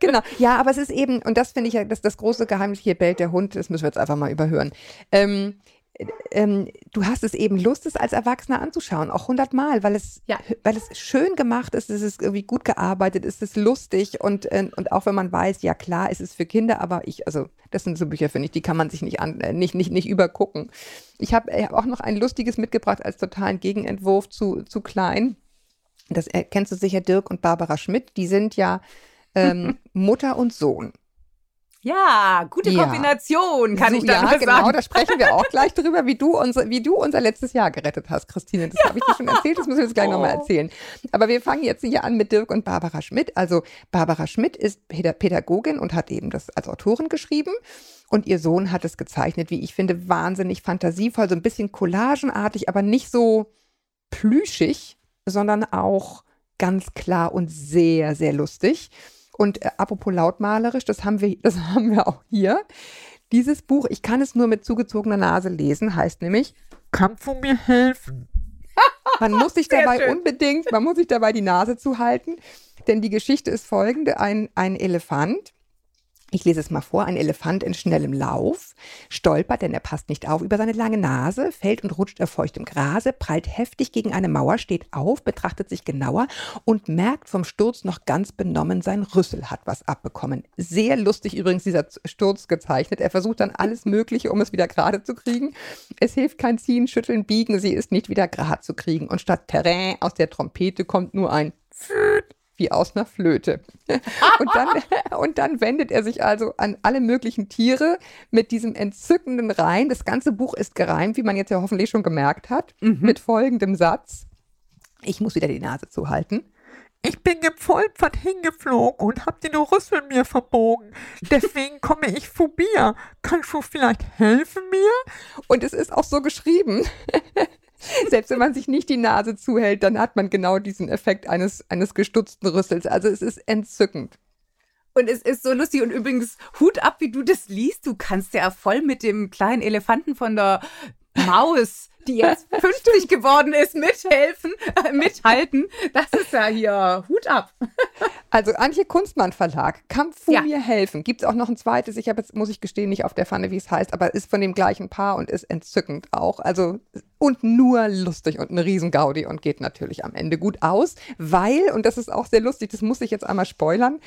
Genau. Ja, aber es ist eben, und das finde ich ja, das, das große Geheimnis, hier bellt der Hund, das müssen wir jetzt einfach mal überhören. Ähm, ähm, du hast es eben Lust, es als Erwachsener anzuschauen, auch hundertmal, weil es, Ja. weil es schön gemacht ist, es ist irgendwie gut gearbeitet, es ist lustig und, äh, und auch wenn man weiß, ja klar, es ist für Kinder, aber ich, also das sind so Bücher, finde ich, die kann man sich nicht, an, äh, nicht, nicht, nicht übergucken. Ich habe äh, auch noch ein lustiges mitgebracht als totalen Gegenentwurf zu, zu klein. Das äh, kennst du sicher, Dirk und Barbara Schmidt, die sind ja ähm, Mutter und Sohn. Ja, gute Ja. Kombination, kann So, ich da ja, genau, sagen. da sprechen wir auch gleich drüber, wie du, unser, wie du unser letztes Jahr gerettet hast, Christine. Das habe ich dir schon erzählt, das müssen wir jetzt gleich nochmal Oh. erzählen. Aber wir fangen jetzt hier an mit Dirk und Barbara Schmidt. Also Barbara Schmidt ist Päda- Pädagogin und hat eben das als Autorin geschrieben. Und ihr Sohn hat es gezeichnet, wie ich finde, wahnsinnig fantasievoll, so ein bisschen collagenartig, aber nicht so plüschig, sondern auch ganz klar und sehr, sehr lustig. Und äh, apropos lautmalerisch, das haben wir, das haben wir auch hier. Dieses Buch, ich kann es nur mit zugezogener Nase lesen, heißt nämlich, Kannst du mir helfen? man muss sich dabei schön. unbedingt, man muss sich dabei die Nase zuhalten, denn die Geschichte ist folgende, ein, ein Elefant, ich lese es mal vor, ein Elefant in schnellem Lauf, stolpert, denn er passt nicht auf, über seine lange Nase, fällt und rutscht auf feuchtem Grase, prallt heftig gegen eine Mauer, steht auf, betrachtet sich genauer und merkt vom Sturz noch ganz benommen, sein Rüssel hat was abbekommen. Sehr lustig übrigens dieser Sturz gezeichnet. Er versucht dann alles Mögliche, um es wieder gerade zu kriegen. Es hilft kein Ziehen, Schütteln, Biegen, sie ist nicht wieder gerade zu kriegen. Und statt Terrain aus der Trompete kommt nur ein Pfüt, wie aus einer Flöte. Und dann, und dann wendet er sich also an alle möglichen Tiere mit diesem entzückenden Reim. Das ganze Buch ist gereimt, wie man jetzt ja hoffentlich schon gemerkt hat, mit folgendem Satz. Ich muss wieder die Nase zuhalten. Ich bin gepolpert hingeflogen und hab den Rüssel mir verbogen. Deswegen komme ich dir. Kannst du vielleicht helfen mir? Und es ist auch so geschrieben. Selbst wenn man sich nicht die Nase zuhält, dann hat man genau diesen Effekt eines, eines gestutzten Rüssels. Also es ist entzückend. Und es ist so lustig. Und übrigens, Hut ab, wie du das liest. Du kannst ja voll mit dem kleinen Elefanten von der Maus, die jetzt 50 geworden ist, mithelfen, äh, mithalten. Das ist ja hier Hut ab. Also Antje Kunstmann Verlag, Kampf Ja. mir helfen. Gibt es auch noch ein zweites, ich habe jetzt, muss ich gestehen, nicht auf der Pfanne, wie es heißt, aber ist von dem gleichen Paar und ist entzückend auch. Also und nur lustig und eine Riesengaudi und geht natürlich am Ende gut aus, weil, und das ist auch sehr lustig, das muss ich jetzt einmal spoilern,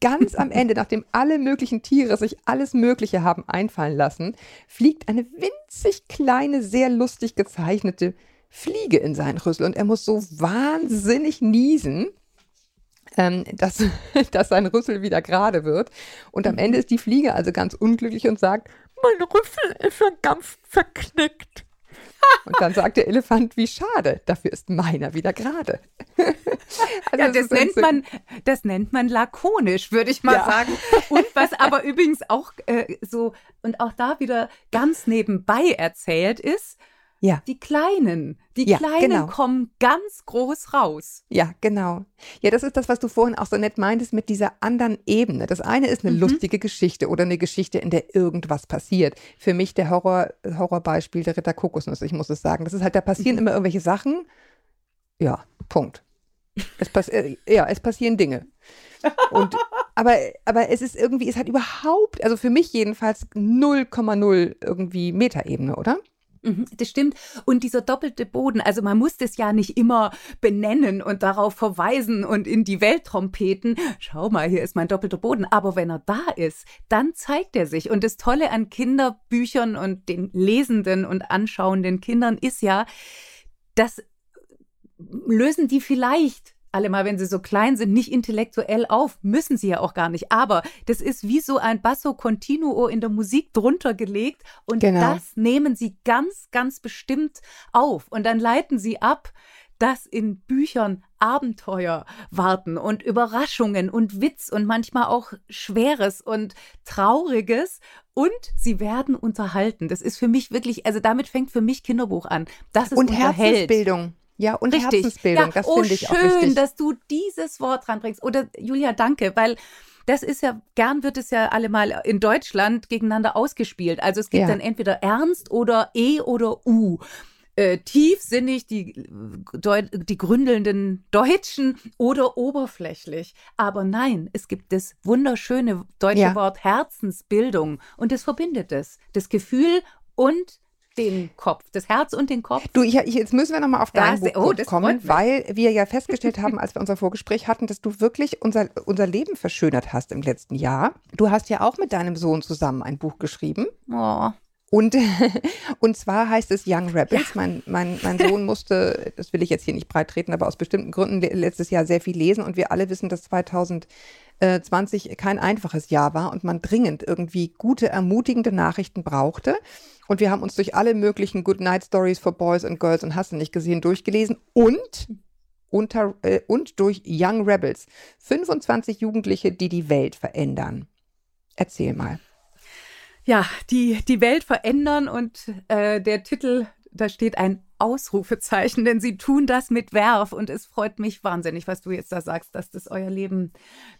ganz am Ende, nachdem alle möglichen Tiere sich alles Mögliche haben einfallen lassen, fliegt eine winzig kleine, sehr lustig gezeichnete Fliege in seinen Rüssel und er muss so wahnsinnig niesen, ähm, dass, dass sein Rüssel wieder gerade wird. Und am Ende ist die Fliege also ganz unglücklich und sagt, Mein Rüssel ist ja ganz verknickt. Und dann sagt der Elefant, wie schade, dafür ist meiner wieder gerade. Also Ja, das ist nennt man, das nennt man lakonisch, würde ich mal Ja. sagen. Und was aber übrigens auch äh, so und auch da wieder ganz nebenbei erzählt ist, Ja. die Kleinen, die Ja, Kleinen genau. kommen ganz groß raus. Ja, genau. Ja, das ist das, was du vorhin auch so nett meintest mit dieser anderen Ebene. Das eine ist eine lustige Geschichte oder eine Geschichte, in der irgendwas passiert. Für mich der Horror, Horrorbeispiel der Ritter Kokosnuss, ich muss es sagen. Das ist halt, da passieren immer irgendwelche Sachen. Ja, Punkt. Es pass äh, ja, es passieren Dinge. Und, aber, aber es ist irgendwie, es hat überhaupt, also für mich jedenfalls 0,0 irgendwie Metaebene, oder? Mhm, Das stimmt. Und dieser doppelte Boden, also man muss das ja nicht immer benennen und darauf verweisen und in die Welt trompeten. Schau mal, hier ist mein doppelter Boden. Aber wenn er da ist, dann zeigt er sich. Und das Tolle an Kinderbüchern und den lesenden und anschauenden Kindern ist ja, das lösen die vielleicht alle mal, wenn sie so klein sind, nicht intellektuell auf, müssen sie ja auch gar nicht. Aber das ist wie so ein Basso Continuo in der Musik drunter gelegt und Genau. das nehmen sie ganz, ganz bestimmt auf. Und dann leiten sie ab, dass in Büchern Abenteuer warten und Überraschungen und Witz und manchmal auch Schweres und Trauriges und sie werden unterhalten. Das ist für mich wirklich, also damit fängt für mich Kinderbuch an. Das ist Und unterhält. Herzensbildung. Ja, und Richtig. Herzensbildung, ja, das oh, finde ich schön, auch wichtig. dass du dieses Wort ranbringst. Oder Julia, danke, weil das ist ja, gern wird es ja alle mal in Deutschland gegeneinander ausgespielt. Also es gibt Ja. dann entweder Ernst oder E oder U. Äh, tiefsinnig, die, die gründelnden Deutschen oder oberflächlich. Aber nein, es gibt das wunderschöne deutsche Ja. Wort Herzensbildung und das verbindet es. Das Gefühl und den Kopf, das Herz und den Kopf. Du, ich, ich, jetzt müssen wir nochmal auf Ja, dein sehr- Buch oh, kommen, weil wir ja festgestellt haben, als wir unser Vorgespräch hatten, dass du wirklich unser, unser Leben verschönert hast im letzten Jahr. Du hast ja auch mit deinem Sohn zusammen ein Buch geschrieben. Oh. Und, und zwar heißt es Young Rebels. Mein, mein, mein Sohn musste, das will ich jetzt hier nicht breit treten, aber aus bestimmten Gründen le- letztes Jahr sehr viel lesen. Und wir alle wissen, dass 2020 kein einfaches Jahr war und man dringend irgendwie gute, ermutigende Nachrichten brauchte. Und wir haben uns durch alle möglichen Good Night Stories for Boys and Girls und hast nicht gesehen durchgelesen und unter, äh, und durch Young Rebels. 25 Jugendliche, die die Welt verändern. Erzähl mal. Ja, die, die Welt verändern und äh, der Titel, da steht ein Ausrufezeichen, denn sie tun das mit Werf und es freut mich wahnsinnig, was du jetzt da sagst, dass das euer Leben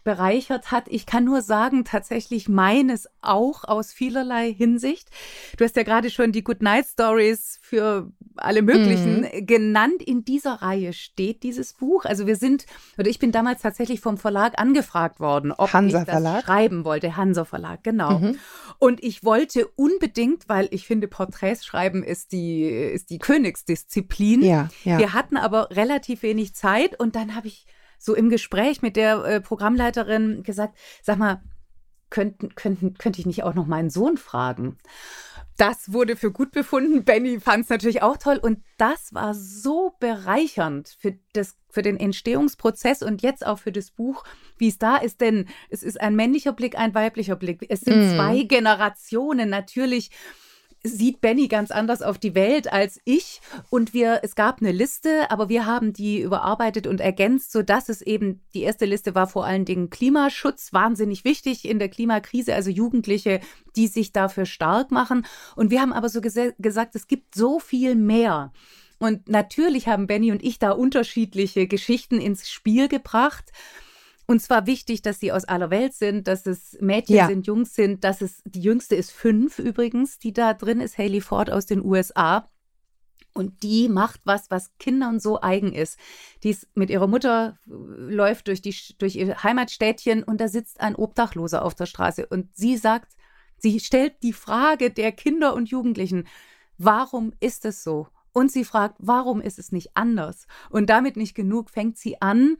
bereichert hat. Ich kann nur sagen, tatsächlich meines auch aus vielerlei Hinsicht. Du hast ja gerade schon die Good Night Stories für alle möglichen genannt. In dieser Reihe steht dieses Buch. Also wir sind, oder ich bin damals tatsächlich vom Verlag angefragt worden, ob Hansa ich das Verlag? schreiben wollte. Hansa Verlag, genau. Und ich wollte unbedingt, weil ich finde, Porträts schreiben ist die, ist die Königsdisziplin. Ja, ja. Wir hatten aber relativ wenig Zeit und dann habe ich so im Gespräch mit der äh, Programmleiterin gesagt, sag mal, könnten, könnten, könnte ich nicht auch noch meinen Sohn fragen? Das wurde für gut befunden. Benny fand es natürlich auch toll. Und das war so bereichernd für, das, für den Entstehungsprozess und jetzt auch für das Buch, wie es da ist. Denn es ist ein männlicher Blick, ein weiblicher Blick. Es sind Mhm. zwei Generationen. Natürlich sieht Benny ganz anders auf die Welt als ich und wir es gab eine Liste, aber wir haben die überarbeitet und ergänzt, so dass es eben die erste Liste war vor allen Dingen Klimaschutz wahnsinnig wichtig in der Klimakrise, also Jugendliche, die sich dafür stark machen und wir haben aber so gese- gesagt, es gibt so viel mehr. Und natürlich haben Benny und ich da unterschiedliche Geschichten ins Spiel gebracht. Und zwar wichtig, dass sie aus aller Welt sind, dass es Mädchen Ja. sind, Jungs sind, dass es, die jüngste ist fünf übrigens, die da drin ist, Haley Ford aus den USA. Und die macht was, was Kindern so eigen ist. Die ist mit ihrer Mutter äh, läuft durch, die, durch ihr Heimatstädtchen und da sitzt ein Obdachloser auf der Straße. Und sie sagt, sie stellt die Frage der Kinder und Jugendlichen, warum ist es so? Und sie fragt, warum ist es nicht anders? Und damit nicht genug, fängt sie an,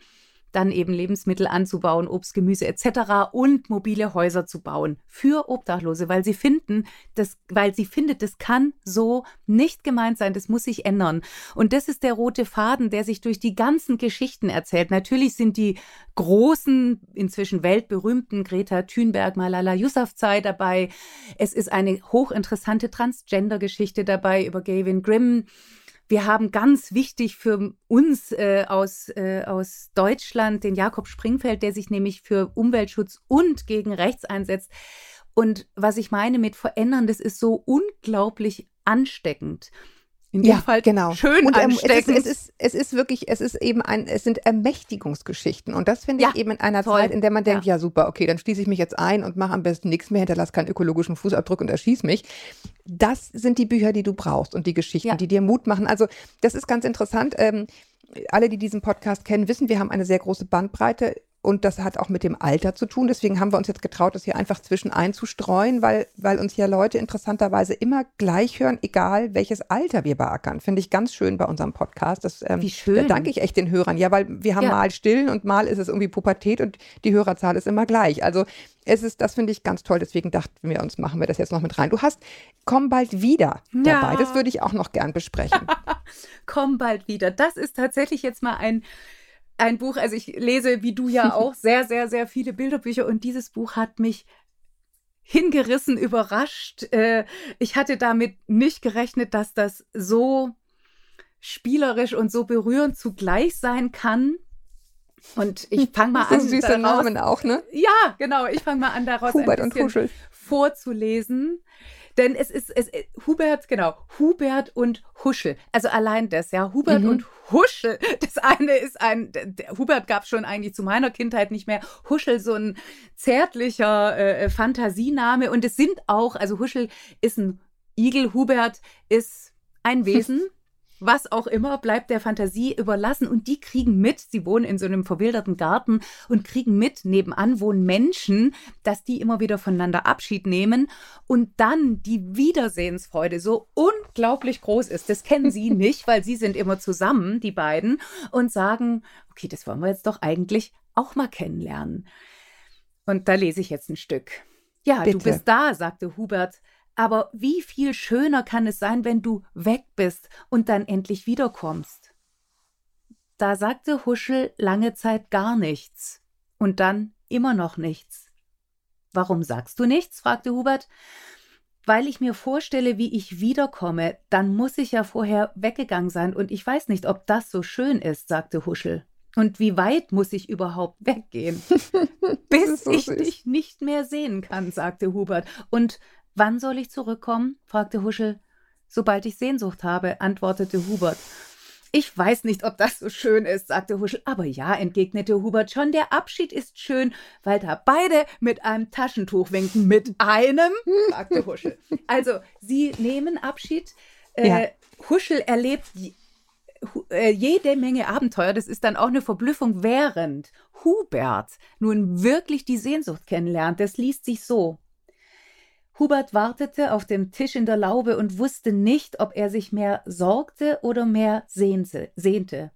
dann eben Lebensmittel anzubauen, Obst, Gemüse etc. und mobile Häuser zu bauen für Obdachlose, weil sie finden, das, weil sie findet, das kann so nicht gemeint sein, das muss sich ändern. Und das ist der rote Faden, der sich durch die ganzen Geschichten erzählt. Natürlich sind die großen, inzwischen weltberühmten Greta Thunberg, Malala Yousafzai dabei. Es ist eine hochinteressante Transgender-Geschichte dabei über Gavin Grimm. Wir haben ganz wichtig für uns äh, aus, äh, aus Deutschland den Jakob Springfeld, der sich nämlich für Umweltschutz und gegen Rechts einsetzt. Und was ich meine mit verändern, das ist so unglaublich ansteckend. In dem Fall genau. schön und, ähm, ansteckend. Es ist, es, ist, es ist wirklich, es ist eben ein, es sind Ermächtigungsgeschichten. Und das finde ich Ja, eben in einer toll. Zeit, in der man denkt, Ja. ja. super, okay, dann schließe ich mich jetzt ein und mache am besten nichts mehr, hinterlasse keinen ökologischen Fußabdruck und erschieß mich. Das sind die Bücher, die du brauchst und die Geschichten, Ja. die dir Mut machen. Also das ist ganz interessant. Ähm, alle, die diesen Podcast kennen, wissen, wir haben eine sehr große Bandbreite und das hat auch mit dem Alter zu tun. Deswegen haben wir uns jetzt getraut, das hier einfach zwischen einzustreuen, weil, weil uns ja Leute interessanterweise immer gleich hören, egal welches Alter wir beackern. Finde ich ganz schön bei unserem Podcast. Das, ähm, Wie schön. Da danke ich echt den Hörern. Ja, weil wir haben Ja. mal Stillen und mal ist es irgendwie Pubertät und die Hörerzahl ist immer gleich. Also es ist, das finde ich ganz toll. Deswegen dachten wir uns, machen wir das jetzt noch mit rein. Du hast Komm bald wieder Ja. dabei. Das würde ich auch noch gern besprechen. Komm bald wieder. Das ist tatsächlich jetzt mal ein, ein Buch. Also ich lese, wie du ja auch, sehr, sehr, sehr viele Bilderbücher und dieses Buch hat mich hingerissen, überrascht. Äh, Ich hatte damit nicht gerechnet, dass das so spielerisch und so berührend zugleich sein kann. Und ich fange mal an. süße daraus- Namen auch, ne? Ja, genau. Ich fange mal an, daraus Hubert ein bisschen vorzulesen. Denn es ist, es, äh, Hubert, genau, Hubert und Huschel. Also allein das, ja, Hubert Mhm. und Huschel. Das eine ist ein, der, Hubert gab schon eigentlich zu meiner Kindheit nicht mehr. Huschel, so ein zärtlicher äh, Fantasiename. Und es sind auch, also Huschel ist ein Igel, Hubert ist ein Wesen. Was auch immer, bleibt der Fantasie überlassen. Und die kriegen mit, sie wohnen in so einem verwilderten Garten und kriegen mit, nebenan wohnen Menschen, dass die immer wieder voneinander Abschied nehmen und dann die Wiedersehensfreude so unglaublich groß ist. Das kennen sie nicht, weil sie sind immer zusammen, die beiden, und sagen, okay, das wollen wir jetzt doch eigentlich auch mal kennenlernen. Und da lese ich jetzt ein Stück. Ja, Bitte. du bist da, sagte Hubert. Aber wie viel schöner kann es sein, wenn du weg bist und dann endlich wiederkommst? Da sagte Huschel lange Zeit gar nichts und dann immer noch nichts. Warum sagst du nichts? fragte Hubert. Weil ich mir vorstelle, wie ich wiederkomme, dann muss ich ja vorher weggegangen sein und ich weiß nicht, ob das so schön ist, sagte Huschel. Und wie weit muss ich überhaupt weggehen? Bis so ich dich nicht mehr sehen kann, sagte Hubert. Und wann soll ich zurückkommen? fragte Huschel. Sobald ich Sehnsucht habe, antwortete Hubert. Ich weiß nicht, ob das so schön ist, sagte Huschel. Aber ja, entgegnete Hubert schon, der Abschied ist schön, weil da beide mit einem Taschentuch winken. Mit einem? fragte Huschel. Also, sie nehmen Abschied. Äh, Ja. Huschel erlebt äh, jede Menge Abenteuer. Das ist dann auch eine Verblüffung, während Hubert nun wirklich die Sehnsucht kennenlernt. Das liest sich so. Hubert wartete auf dem Tisch in der Laube und wusste nicht, ob er sich mehr sorgte oder mehr sehnte. sehnte.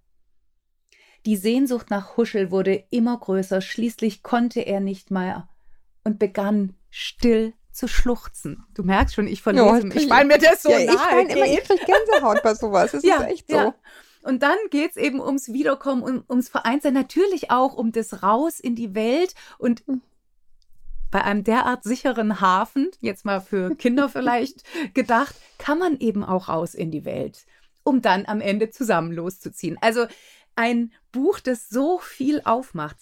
Die Sehnsucht nach Huschel wurde immer größer, schließlich konnte er nicht mehr und begann still zu schluchzen. Du merkst schon, ich verlese Ja, mich, weil mir das so ja, ich nahe meine immer, ich kriege Gänsehaut bei sowas. Das ist echt so. Ja. Und dann geht es eben ums Wiederkommen, um, ums Vereinssein, natürlich auch um das Raus in die Welt und Hm. Bei einem derart sicheren Hafen, jetzt mal für Kinder vielleicht gedacht, kann man eben auch raus in die Welt, um dann am Ende zusammen loszuziehen. Also ein Buch, das so viel aufmacht,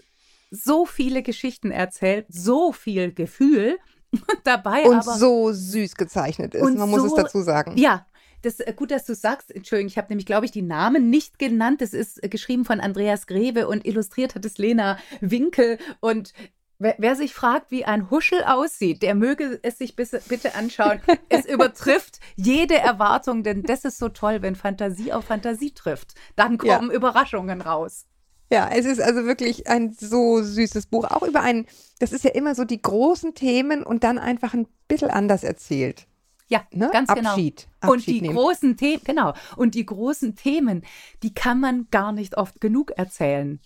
so viele Geschichten erzählt, so viel Gefühl und dabei Und aber so süß gezeichnet ist. Man muss es so- dazu sagen. ja, das äh, gut, dass du sagst. Entschuldigung, ich habe nämlich, glaube ich, die Namen nicht genannt. Das ist äh, geschrieben von Andreas Greve und illustriert hat es Lena Winkel. Und wer, wer sich fragt, wie ein Huschel aussieht, der möge es sich bis, bitte anschauen. es übertrifft jede Erwartung, denn das ist so toll, wenn Fantasie auf Fantasie trifft. Dann Ja. kommen Überraschungen raus. Ja, es ist also wirklich ein so süßes Buch. Auch über einen, das ist ja immer so die großen Themen und dann einfach ein bisschen anders erzählt. Ja, Ne? ganz Abschied, genau. und Abschied die nehmen. großen Themen, genau. Und die großen Themen, die kann man gar nicht oft genug erzählen.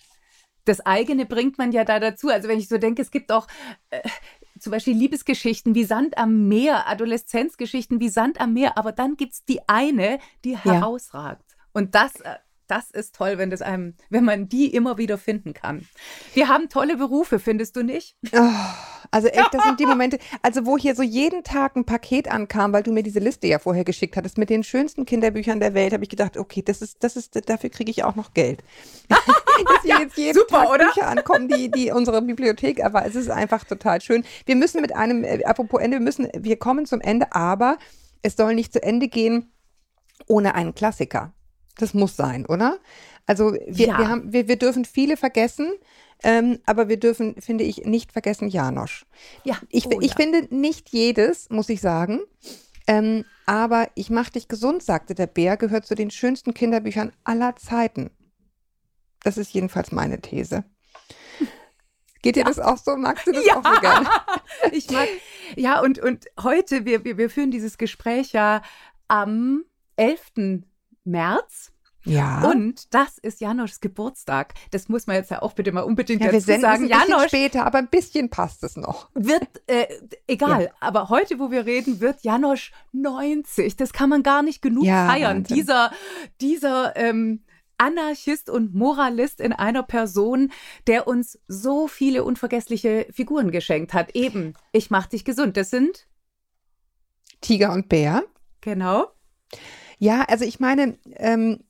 Das eigene bringt man ja da dazu. Also wenn ich so denke, es gibt auch äh, zum Beispiel Liebesgeschichten wie Sand am Meer, Adoleszenzgeschichten wie Sand am Meer, aber dann gibt es die eine, die herausragt. Und das, äh, das ist toll, wenn das einem, wenn man die immer wieder finden kann. Wir haben tolle Berufe, findest du nicht? Oh, also echt, das sind die Momente, also wo hier so jeden Tag ein Paket ankam, weil du mir diese Liste ja vorher geschickt hattest mit den schönsten Kinderbüchern der Welt, habe ich gedacht, okay, das ist, das ist, dafür kriege ich auch noch Geld. Dass hier jetzt jeden super, Tag oder? Bücher ankommen, die, die unsere Bibliothek, aber es ist einfach total schön. Wir müssen mit einem, äh, apropos Ende, wir müssen, wir kommen zum Ende, aber es soll nicht zu Ende gehen ohne einen Klassiker. Das muss sein, oder? Also wir, Ja. wir, haben, wir, wir dürfen viele vergessen, ähm, aber wir dürfen, finde ich, nicht vergessen Janosch. Ja, Ich, oh ich ja. finde nicht jedes, muss ich sagen. Ähm, aber Ich mach dich gesund, sagte der Bär, gehört zu den schönsten Kinderbüchern aller Zeiten. Das ist jedenfalls meine These. Geht dir das auch so? Magst du das auch so gerne? ich mag, ja, und, und heute, wir, wir, wir führen dieses Gespräch ja am 11. März. Ja. Und das ist Janoschs Geburtstag. Das muss man jetzt ja auch bitte mal unbedingt ja, wir dazu senden sagen. es ein bisschen Janosch später, aber ein bisschen passt es noch. wird, äh, egal, aber heute, wo wir reden, wird Janosch 90. Das kann man gar nicht genug Ja, feiern. Wahnsinn. Dieser, dieser ähm, Anarchist und Moralist in einer Person, der uns so viele unvergessliche Figuren geschenkt hat. Eben, ich mach dich gesund. Das sind, Tiger und Bär. genau, Ja, also ich meine, ähm,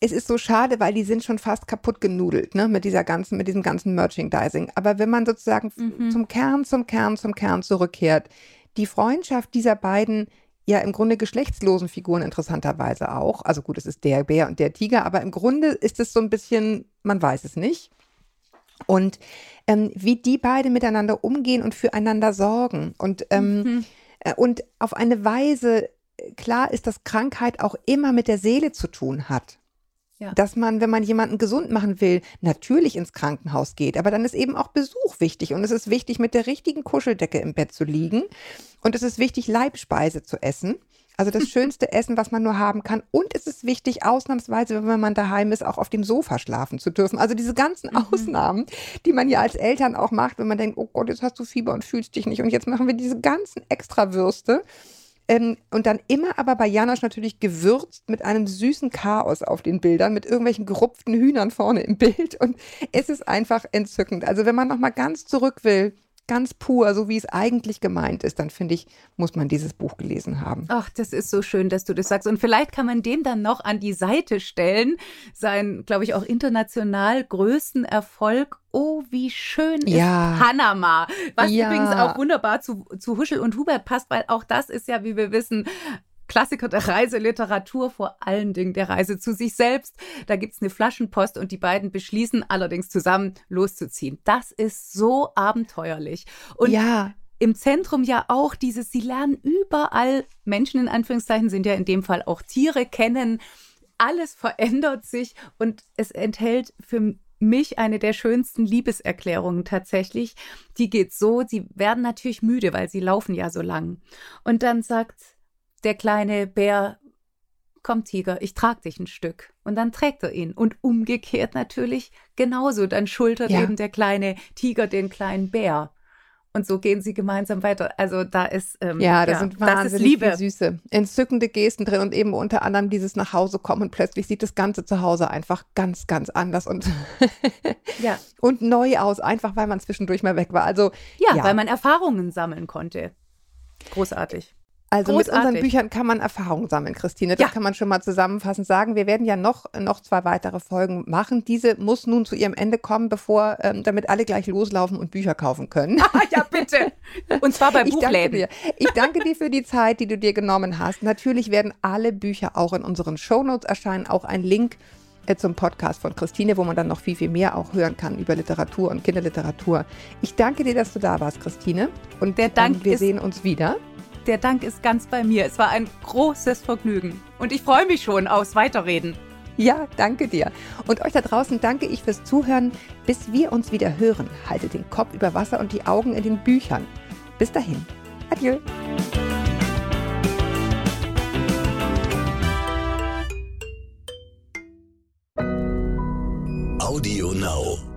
es ist so schade, weil die sind schon fast kaputt genudelt, ne, mit dieser ganzen, mit diesem ganzen Merchandising. Aber wenn man sozusagen Mhm. zum Kern, zum Kern, zum Kern zurückkehrt, die Freundschaft dieser beiden ja im Grunde geschlechtslosen Figuren interessanterweise auch. Also gut, es ist der Bär und der Tiger, aber im Grunde ist es so ein bisschen, man weiß es nicht. Und ähm, wie die beide miteinander umgehen und füreinander sorgen. Und, ähm, Mhm. äh, und auf eine Weise, äh, klar ist, dass Krankheit auch immer mit der Seele zu tun hat. Ja. Dass man, wenn man jemanden gesund machen will, natürlich ins Krankenhaus geht. Aber dann ist eben auch Besuch wichtig. Und es ist wichtig, mit der richtigen Kuscheldecke im Bett zu liegen. Und es ist wichtig, Leibspeise zu essen. Also das schönste Essen, was man nur haben kann. Und es ist wichtig, ausnahmsweise, wenn man daheim ist, auch auf dem Sofa schlafen zu dürfen. Also diese ganzen Ausnahmen, die man ja als Eltern auch macht, wenn man denkt, oh Gott, jetzt hast du Fieber und fühlst dich nicht. Und jetzt machen wir diese ganzen Extrawürste. Ähm, und dann immer aber bei Janosch natürlich gewürzt mit einem süßen Chaos auf den Bildern, mit irgendwelchen gerupften Hühnern vorne im Bild. Und es ist einfach entzückend. Also wenn man nochmal ganz zurück will, ganz pur, so wie es eigentlich gemeint ist, dann finde ich, muss man dieses Buch gelesen haben. Ach, das ist so schön, dass du das sagst. Und vielleicht kann man dem dann noch an die Seite stellen, seinen, glaube ich, auch international größten Erfolg. Oh, wie schön Ja. ist Panama. Was Ja. übrigens auch wunderbar zu, zu Huschel und Hubert passt, weil auch das ist ja, wie wir wissen, Klassiker der Reiseliteratur, vor allen Dingen der Reise zu sich selbst. Da gibt's eine Flaschenpost und die beiden beschließen allerdings zusammen loszuziehen. Das ist so abenteuerlich. Und ja, im Zentrum ja auch dieses, sie lernen überall, Menschen in Anführungszeichen sind ja in dem Fall auch Tiere kennen, alles verändert sich und es enthält für mich eine der schönsten Liebeserklärungen tatsächlich. Die geht so, sie werden natürlich müde, weil sie laufen ja so lang. Und dann sagt der kleine Bär, komm Tiger, ich trag dich ein Stück. Und dann trägt er ihn. Und umgekehrt natürlich genauso. Dann schultert Ja. eben der kleine Tiger den kleinen Bär. Und so gehen sie gemeinsam weiter. Also da ist ähm, ja, da sind das ist wahnsinnig Liebe. viel süße, entzückende Gesten drin und eben unter anderem dieses nach Hause kommen und plötzlich sieht das ganze Zuhause einfach ganz, ganz anders und, Ja. und neu aus, einfach weil man zwischendurch mal weg war. Also Ja, Ja. weil man Erfahrungen sammeln konnte. Großartig. Also mit Großartig. unseren Büchern kann man Erfahrung sammeln, Christine. Das Ja. kann man schon mal zusammenfassend sagen. Wir werden ja noch, noch zwei weitere Folgen machen. Diese muss nun zu ihrem Ende kommen, bevor, ähm, damit alle gleich loslaufen und Bücher kaufen können. Ah, ja, bitte. Und zwar bei Ich danke Buchläden. dir. Ich danke dir für die Zeit, die du dir genommen hast. Natürlich werden alle Bücher auch in unseren Shownotes erscheinen, auch ein Link äh, zum Podcast von Christine, wo man dann noch viel, viel mehr auch hören kann über Literatur und Kinderliteratur. Ich danke dir, dass du da warst, Christine. Und Der Dank ähm, wir sehen uns wieder. Der Dank ist ganz bei mir. Es war ein großes Vergnügen. Und ich freue mich schon aufs Weiterreden. Ja, danke dir. Und euch da draußen danke ich fürs Zuhören. Bis wir uns wieder hören, haltet den Kopf über Wasser und die Augen in den Büchern. Bis dahin. Adieu. Audio Now.